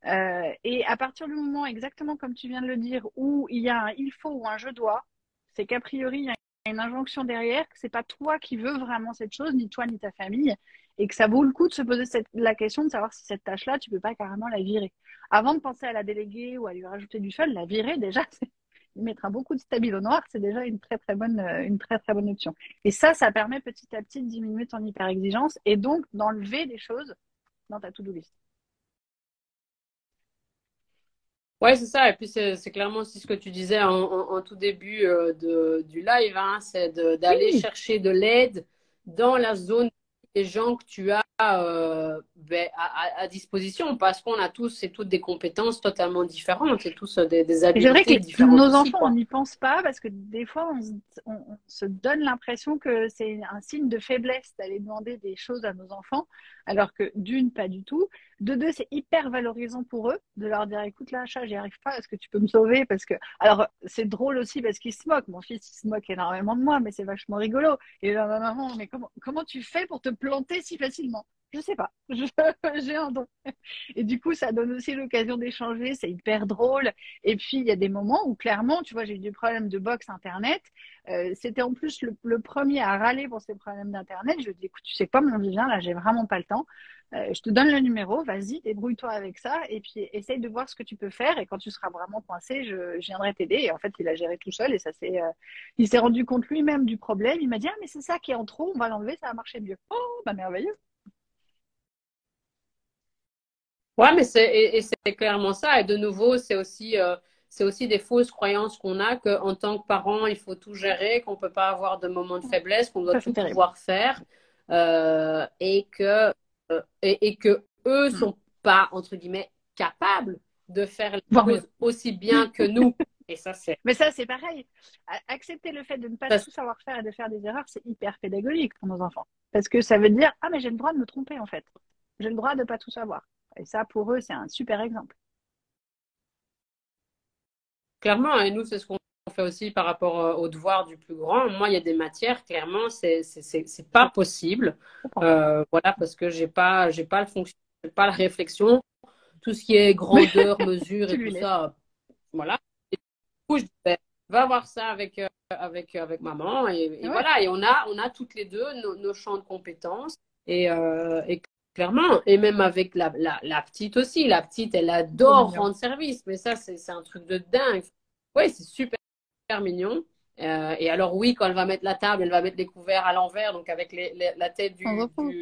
et à partir du moment, exactement comme tu viens de le dire, où il y a un il faut ou un je dois, c'est qu'a priori, il y a une injonction derrière, que c'est pas toi qui veux vraiment cette chose, ni toi ni ta famille, et que ça vaut le coup de se poser la question de savoir si cette tâche-là, tu peux pas carrément la virer. Avant de penser à la déléguer ou à lui rajouter du fun, la virer déjà, il mettra beaucoup de stabilo noir, c'est déjà une très très bonne euh, une très très bonne option. Et ça, ça permet petit à petit de diminuer ton hyper exigence et donc d'enlever des choses dans ta to-do list. Ouais, c'est ça. Et puis, c'est clairement aussi ce que tu disais en, tout début euh, de, du live, hein, c'est d'aller chercher de l'aide dans la zone des gens que tu as euh, ben, à, disposition. Parce qu'on a tous et toutes des compétences totalement différentes. Et tous euh, des, des habiletés différentes. Que nos enfants, on n'y pense pas parce que des fois, on, on se donne l'impression que c'est un signe de faiblesse d'aller demander des choses à nos enfants, alors que d'une, pas du tout. De deux, c'est hyper valorisant pour eux de leur dire écoute, là, chat, j'y arrive pas, est-ce que tu peux me sauver? Parce que, alors, c'est drôle aussi parce qu'ils se moquent. Mon fils, il se moque énormément de moi, mais c'est vachement rigolo. Et là, ma maman, mais comment, comment tu fais pour te planter si facilement? Je sais pas, j'ai un don. Et du coup, ça donne aussi l'occasion d'échanger, c'est hyper drôle. Et puis, il y a des moments où clairement, tu vois, j'ai eu des problèmes de box Internet. Euh, c'était en plus le, premier à râler pour ces problèmes d'Internet. Je lui ai dit, écoute, tu sais quoi, mon Vivien, là, j'ai vraiment pas le temps. Euh, je te donne le numéro, vas-y, débrouille-toi avec ça. Et puis, essaye de voir ce que tu peux faire. Et quand tu seras vraiment coincé, je, viendrai t'aider. Et en fait, il a géré tout seul et ça s'est, euh, il s'est rendu compte lui-même du problème. Il m'a dit, ah, mais c'est ça qui est en trop, on va l'enlever, ça va marcher mieux. Oh, bah merveilleux. Ouais, mais c'est c'est clairement ça. Et de nouveau, c'est aussi euh, c'est aussi des fausses croyances qu'on a qu'en tant que parent, il faut tout gérer, qu'on peut pas avoir de moments de faiblesse, qu'on doit tout pouvoir faire, euh, et que euh, et, que eux mm. sont pas entre guillemets capables de faire les choses aussi bien que nous. Et ça, c'est. Mais ça, c'est pareil. Accepter le fait de ne pas tout savoir faire et de faire des erreurs, c'est hyper pédagogique pour nos enfants. Parce que ça veut dire, ah, mais j'ai le droit de me tromper, en fait. J'ai le droit de ne pas tout savoir. Et ça, pour eux, c'est un super exemple. Clairement, et nous, c'est ce qu'on fait aussi par rapport euh, au devoir du plus grand. Moi, il y a des matières, clairement, c'est c'est pas possible. Euh, voilà, parce que j'ai pas j'ai pas le fonction, pas la réflexion. Tout ce qui est grandeur, mesure et tout ça, voilà. Et du coup, je disais, va voir ça avec euh, avec avec maman et, voilà. Et on a on a toutes les deux nos, champs de compétences et, et Clairement. Et même avec la, la, petite aussi. La petite, elle adore rendre service. Mais ça, c'est un truc de dingue. Oui, c'est super, mignon. Euh, et alors, oui, quand elle va mettre la table, elle va mettre les couverts à l'envers, donc avec les, la tête du,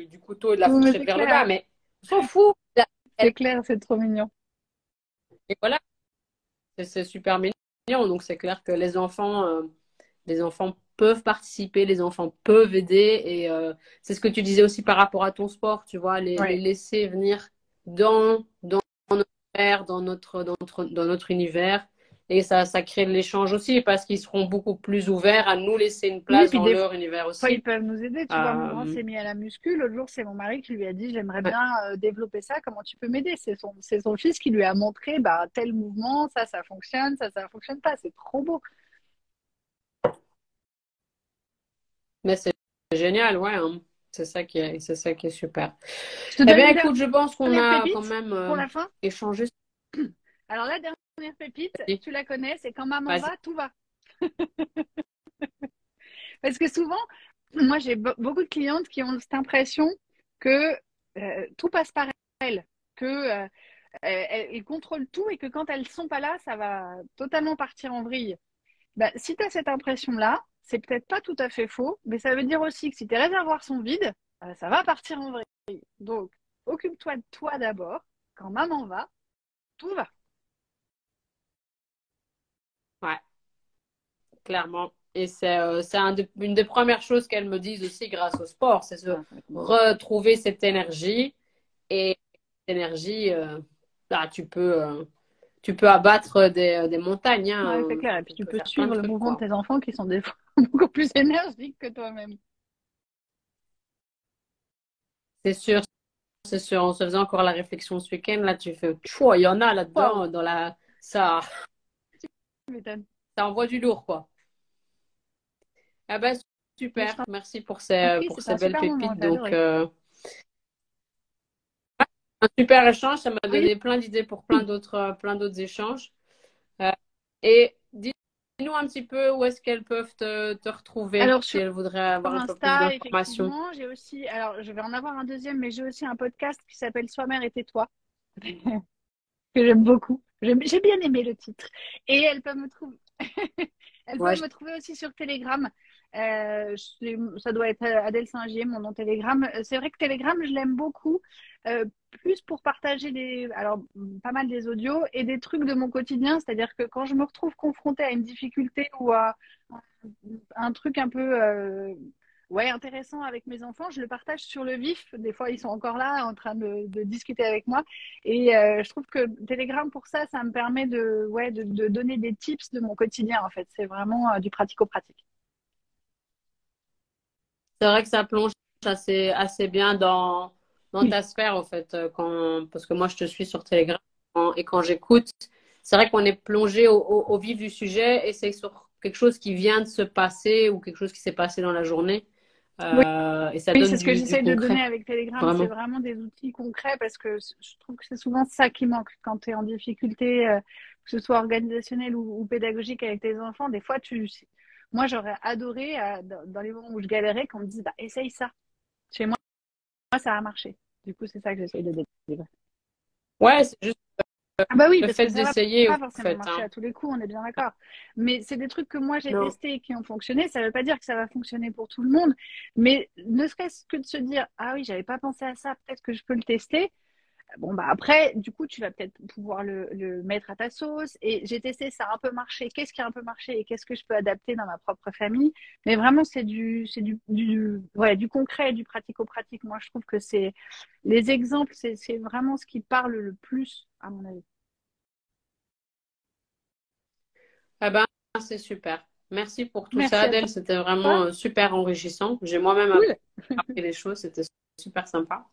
du, couteau et de la fourchette vers le bas. Mais on s'en fout. C'est clair, c'est trop mignon. Et voilà. C'est super mignon. Donc, c'est clair que les enfants, euh, les enfants peuvent participer, les enfants peuvent aider. Et euh, c'est ce que tu disais aussi par rapport à ton sport, tu vois, les, laisser venir dans, dans notre univers, dans notre, dans notre, dans notre univers. Et ça, ça crée de l'échange aussi parce qu'ils seront beaucoup plus ouverts à nous laisser une place dans leur univers aussi. ils peuvent nous aider. Tu vois, mon grand euh, s'est mis à la muscu. L'autre jour, c'est mon mari qui lui a dit J'aimerais bien euh, développer ça. Comment tu peux m'aider? C'est son, son fils qui lui a montré bah, tel mouvement, ça, ça fonctionne, ça, ça fonctionne pas. C'est trop beau. Mais c'est génial, ouais. Hein. C'est ça qui est, c'est ça qui est super. Eh bien, écoute, je pense qu'on a quand même euh, échangé. Alors la dernière pépite, tu la connais, c'est quand maman va, tout va. Parce que souvent, moi j'ai beaucoup de clientes qui ont cette impression que euh, tout passe par elles, que euh, elles, contrôlent tout et que quand elles sont pas là, ça va totalement partir en vrille. Ben, si tu as cette impression-là, c'est peut-être pas tout à fait faux, mais ça veut dire aussi que si tes réservoirs sont vides, euh, ça va partir en vrai. Donc, occupe-toi de toi d'abord. Quand maman va, tout va. Ouais, clairement. Et c'est euh, une des premières choses qu'elles me disent aussi grâce au sport, c'est de retrouver cette énergie. Et cette énergie, euh, là, tu peux tu peux abattre des, des montagnes. Hein, c'est clair. Et puis tu, peux, suivre le mouvement de tes enfants qui sont des fois beaucoup plus énergiques que toi-même. C'est sûr, c'est sûr. On se faisait encore la réflexion ce week-end. Là, tu fais, il y en a là-dedans, dans la. Ça. Ça envoie du lourd, quoi. Ah ben, super. Merci pour ces, pour ces belles pépites. Donc, euh, un super échange. Ça m'a donné plein d'idées pour plein d'autres, plein d'autres échanges. Euh, et dis-nous un petit peu où est-ce qu'elles peuvent te, te retrouver alors, si elles voudraient avoir un peu plus d'informations. J'ai aussi, alors je vais en avoir un deuxième, mais j'ai aussi un podcast qui s'appelle Sois mère et tais-toi que j'aime beaucoup. J'ai bien aimé le titre. Et elles peuvent me trouver. elles peuvent me trouver aussi sur Telegram. Euh, ça doit être Adèle Singier, mon nom Telegram. C'est vrai que Telegram, je l'aime beaucoup, euh, plus pour partager des, alors pas mal des audios et des trucs de mon quotidien. C'est-à-dire que quand je me retrouve confrontée à une difficulté ou à un, truc un peu euh, ouais, intéressant avec mes enfants, je le partage sur le vif. Des fois, ils sont encore là en train de, discuter avec moi. Et euh, je trouve que Telegram, pour ça, ça me permet de, ouais, de, donner des tips de mon quotidien, en fait. C'est vraiment euh, du pratico-pratique. C'est vrai que ça plonge assez, assez bien dans, dans ta sphère, en fait, euh, quand, parce que moi, je te suis sur Telegram et quand j'écoute, c'est vrai qu'on est plongé au, au, vif du sujet et c'est sur quelque chose qui vient de se passer ou quelque chose qui s'est passé dans la journée. Euh, oui, c'est ce que j'essaie de donner avec Telegram. C'est vraiment des outils concrets parce que je trouve que c'est souvent ça qui manque quand tu es en difficulté, euh, que ce soit organisationnel ou, pédagogique avec tes enfants. Des fois, tu, moi, j'aurais adoré, euh, dans, les moments où je galérais, qu'on me dise bah, essaye ça. Chez moi, moi, ça a marché. Du coup, c'est ça que j'essaie de délivrer. Ouais, c'est juste ah bah oui, le fait d'essayer. Pas forcément marcher hein. à tous les coups, on est bien d'accord. Mais c'est des trucs que moi j'ai testés et qui ont fonctionné. Ça ne veut pas dire que ça va fonctionner pour tout le monde, mais ne serait-ce que de se dire ah oui, j'avais pas pensé à ça, peut-être que je peux le tester. Bon, bah après, du coup, tu vas peut-être pouvoir le, mettre à ta sauce. Et j'ai testé, ça a un peu marché. Qu'est-ce qui a un peu marché et qu'est-ce que je peux adapter dans ma propre famille? Mais vraiment, c'est du, c'est du, du, ouais, du concret, du pratico-pratique. Moi, je trouve que c'est les exemples, c'est, c'est vraiment ce qui parle le plus, à mon avis. Ah ben, c'est super. Merci pour tout ça, Adèle. C'était vraiment euh, super enrichissant. J'ai moi-même appris des choses. C'était super sympa.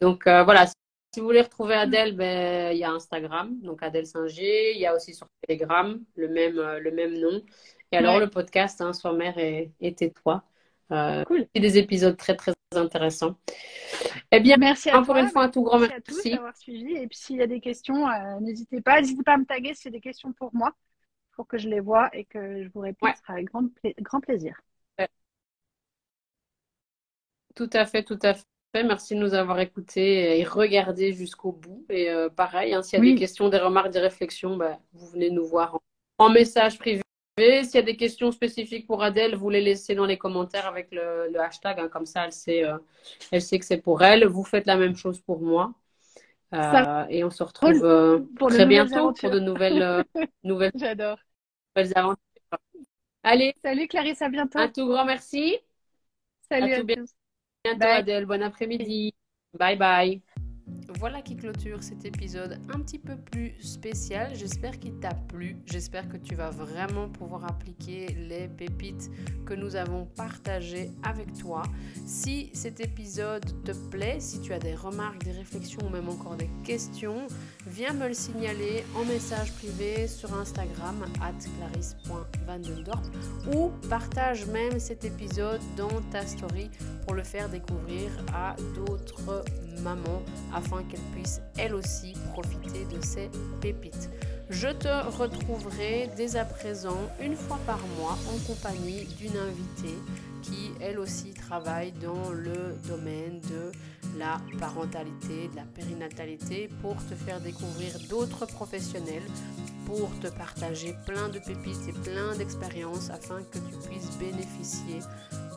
Donc euh, voilà, si vous voulez retrouver Adèle, ben, il y a Instagram, donc Adèle Singer. Il y a aussi sur Telegram le même, euh, le même nom. Et alors le podcast, hein, Sois mère et, tais-toi. cool. Et des épisodes très très intéressants. Eh bien, merci à encore une fois un tout grand merci. Merci d'avoir suivi. Et puis s'il y a des questions, n'hésitez pas. N'hésitez pas à me taguer si c'est des questions pour moi pour que je les vois et que je vous réponde. Ce sera avec grand, grand plaisir. Tout à fait, tout à fait. Merci de nous avoir écoutés et regardés jusqu'au bout. Et euh, pareil, hein, s'il y a des questions, des remarques, des réflexions, bah, vous venez nous voir en, message privé. S'il y a des questions spécifiques pour Adèle, vous les laissez dans les commentaires avec le, hashtag. Hein, comme ça, elle sait, euh, elle sait que c'est pour elle. Vous faites la même chose pour moi. Euh, et on se retrouve euh, très bientôt pour de nouvelles, nouvelles, J'adore. aventures. Allez. Salut Clarisse, à bientôt. Un tout grand merci. Salut à, bientôt Adèle. Bon après-midi. Bye bye. Voilà qui clôture cet épisode un petit peu plus spécial. J'espère qu'il t'a plu. J'espère que tu vas vraiment pouvoir appliquer les pépites que nous avons partagées avec toi. Si cet épisode te plaît, si tu as des remarques, des réflexions ou même encore des questions, viens me le signaler en message privé sur Instagram clarisse.vandendorp ou partage même cet épisode dans ta story pour le faire découvrir à d'autres mamans afin qu'elles puissent elles aussi profiter de ces pépites. Je te retrouverai dès à présent une fois par mois en compagnie d'une invitée qui elle aussi travaille dans le domaine de la parentalité, de la périnatalité pour te faire découvrir d'autres professionnels, pour te partager plein de pépites et plein d'expériences afin que tu puisses bénéficier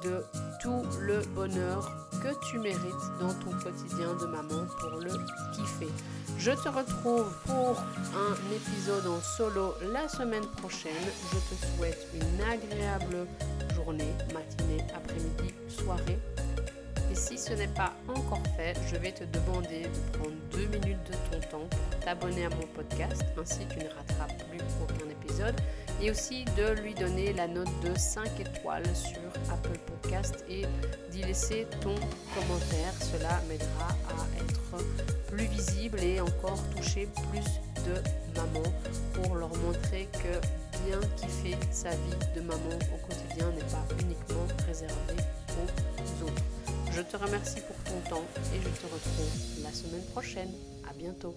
de tout le bonheur que tu mérites dans ton quotidien de maman pour le kiffer. Je te retrouve pour un épisode en solo la semaine prochaine. Je te souhaite une agréable journée, matinée, après-midi, soirée. Et si ce n'est pas encore fait, je vais te demander de prendre deux minutes de ton temps pour t'abonner à mon podcast, ainsi tu ne rateras plus aucun épisode et aussi de lui donner la note de 5 étoiles sur Apple Podcast et d'y laisser ton commentaire. Cela m'aidera à être plus visible et encore toucher plus de mamans pour leur montrer que bien kiffer sa vie de maman au quotidien n'est pas uniquement réservé aux autres. Je te remercie pour ton temps et je te retrouve la semaine prochaine. À bientôt.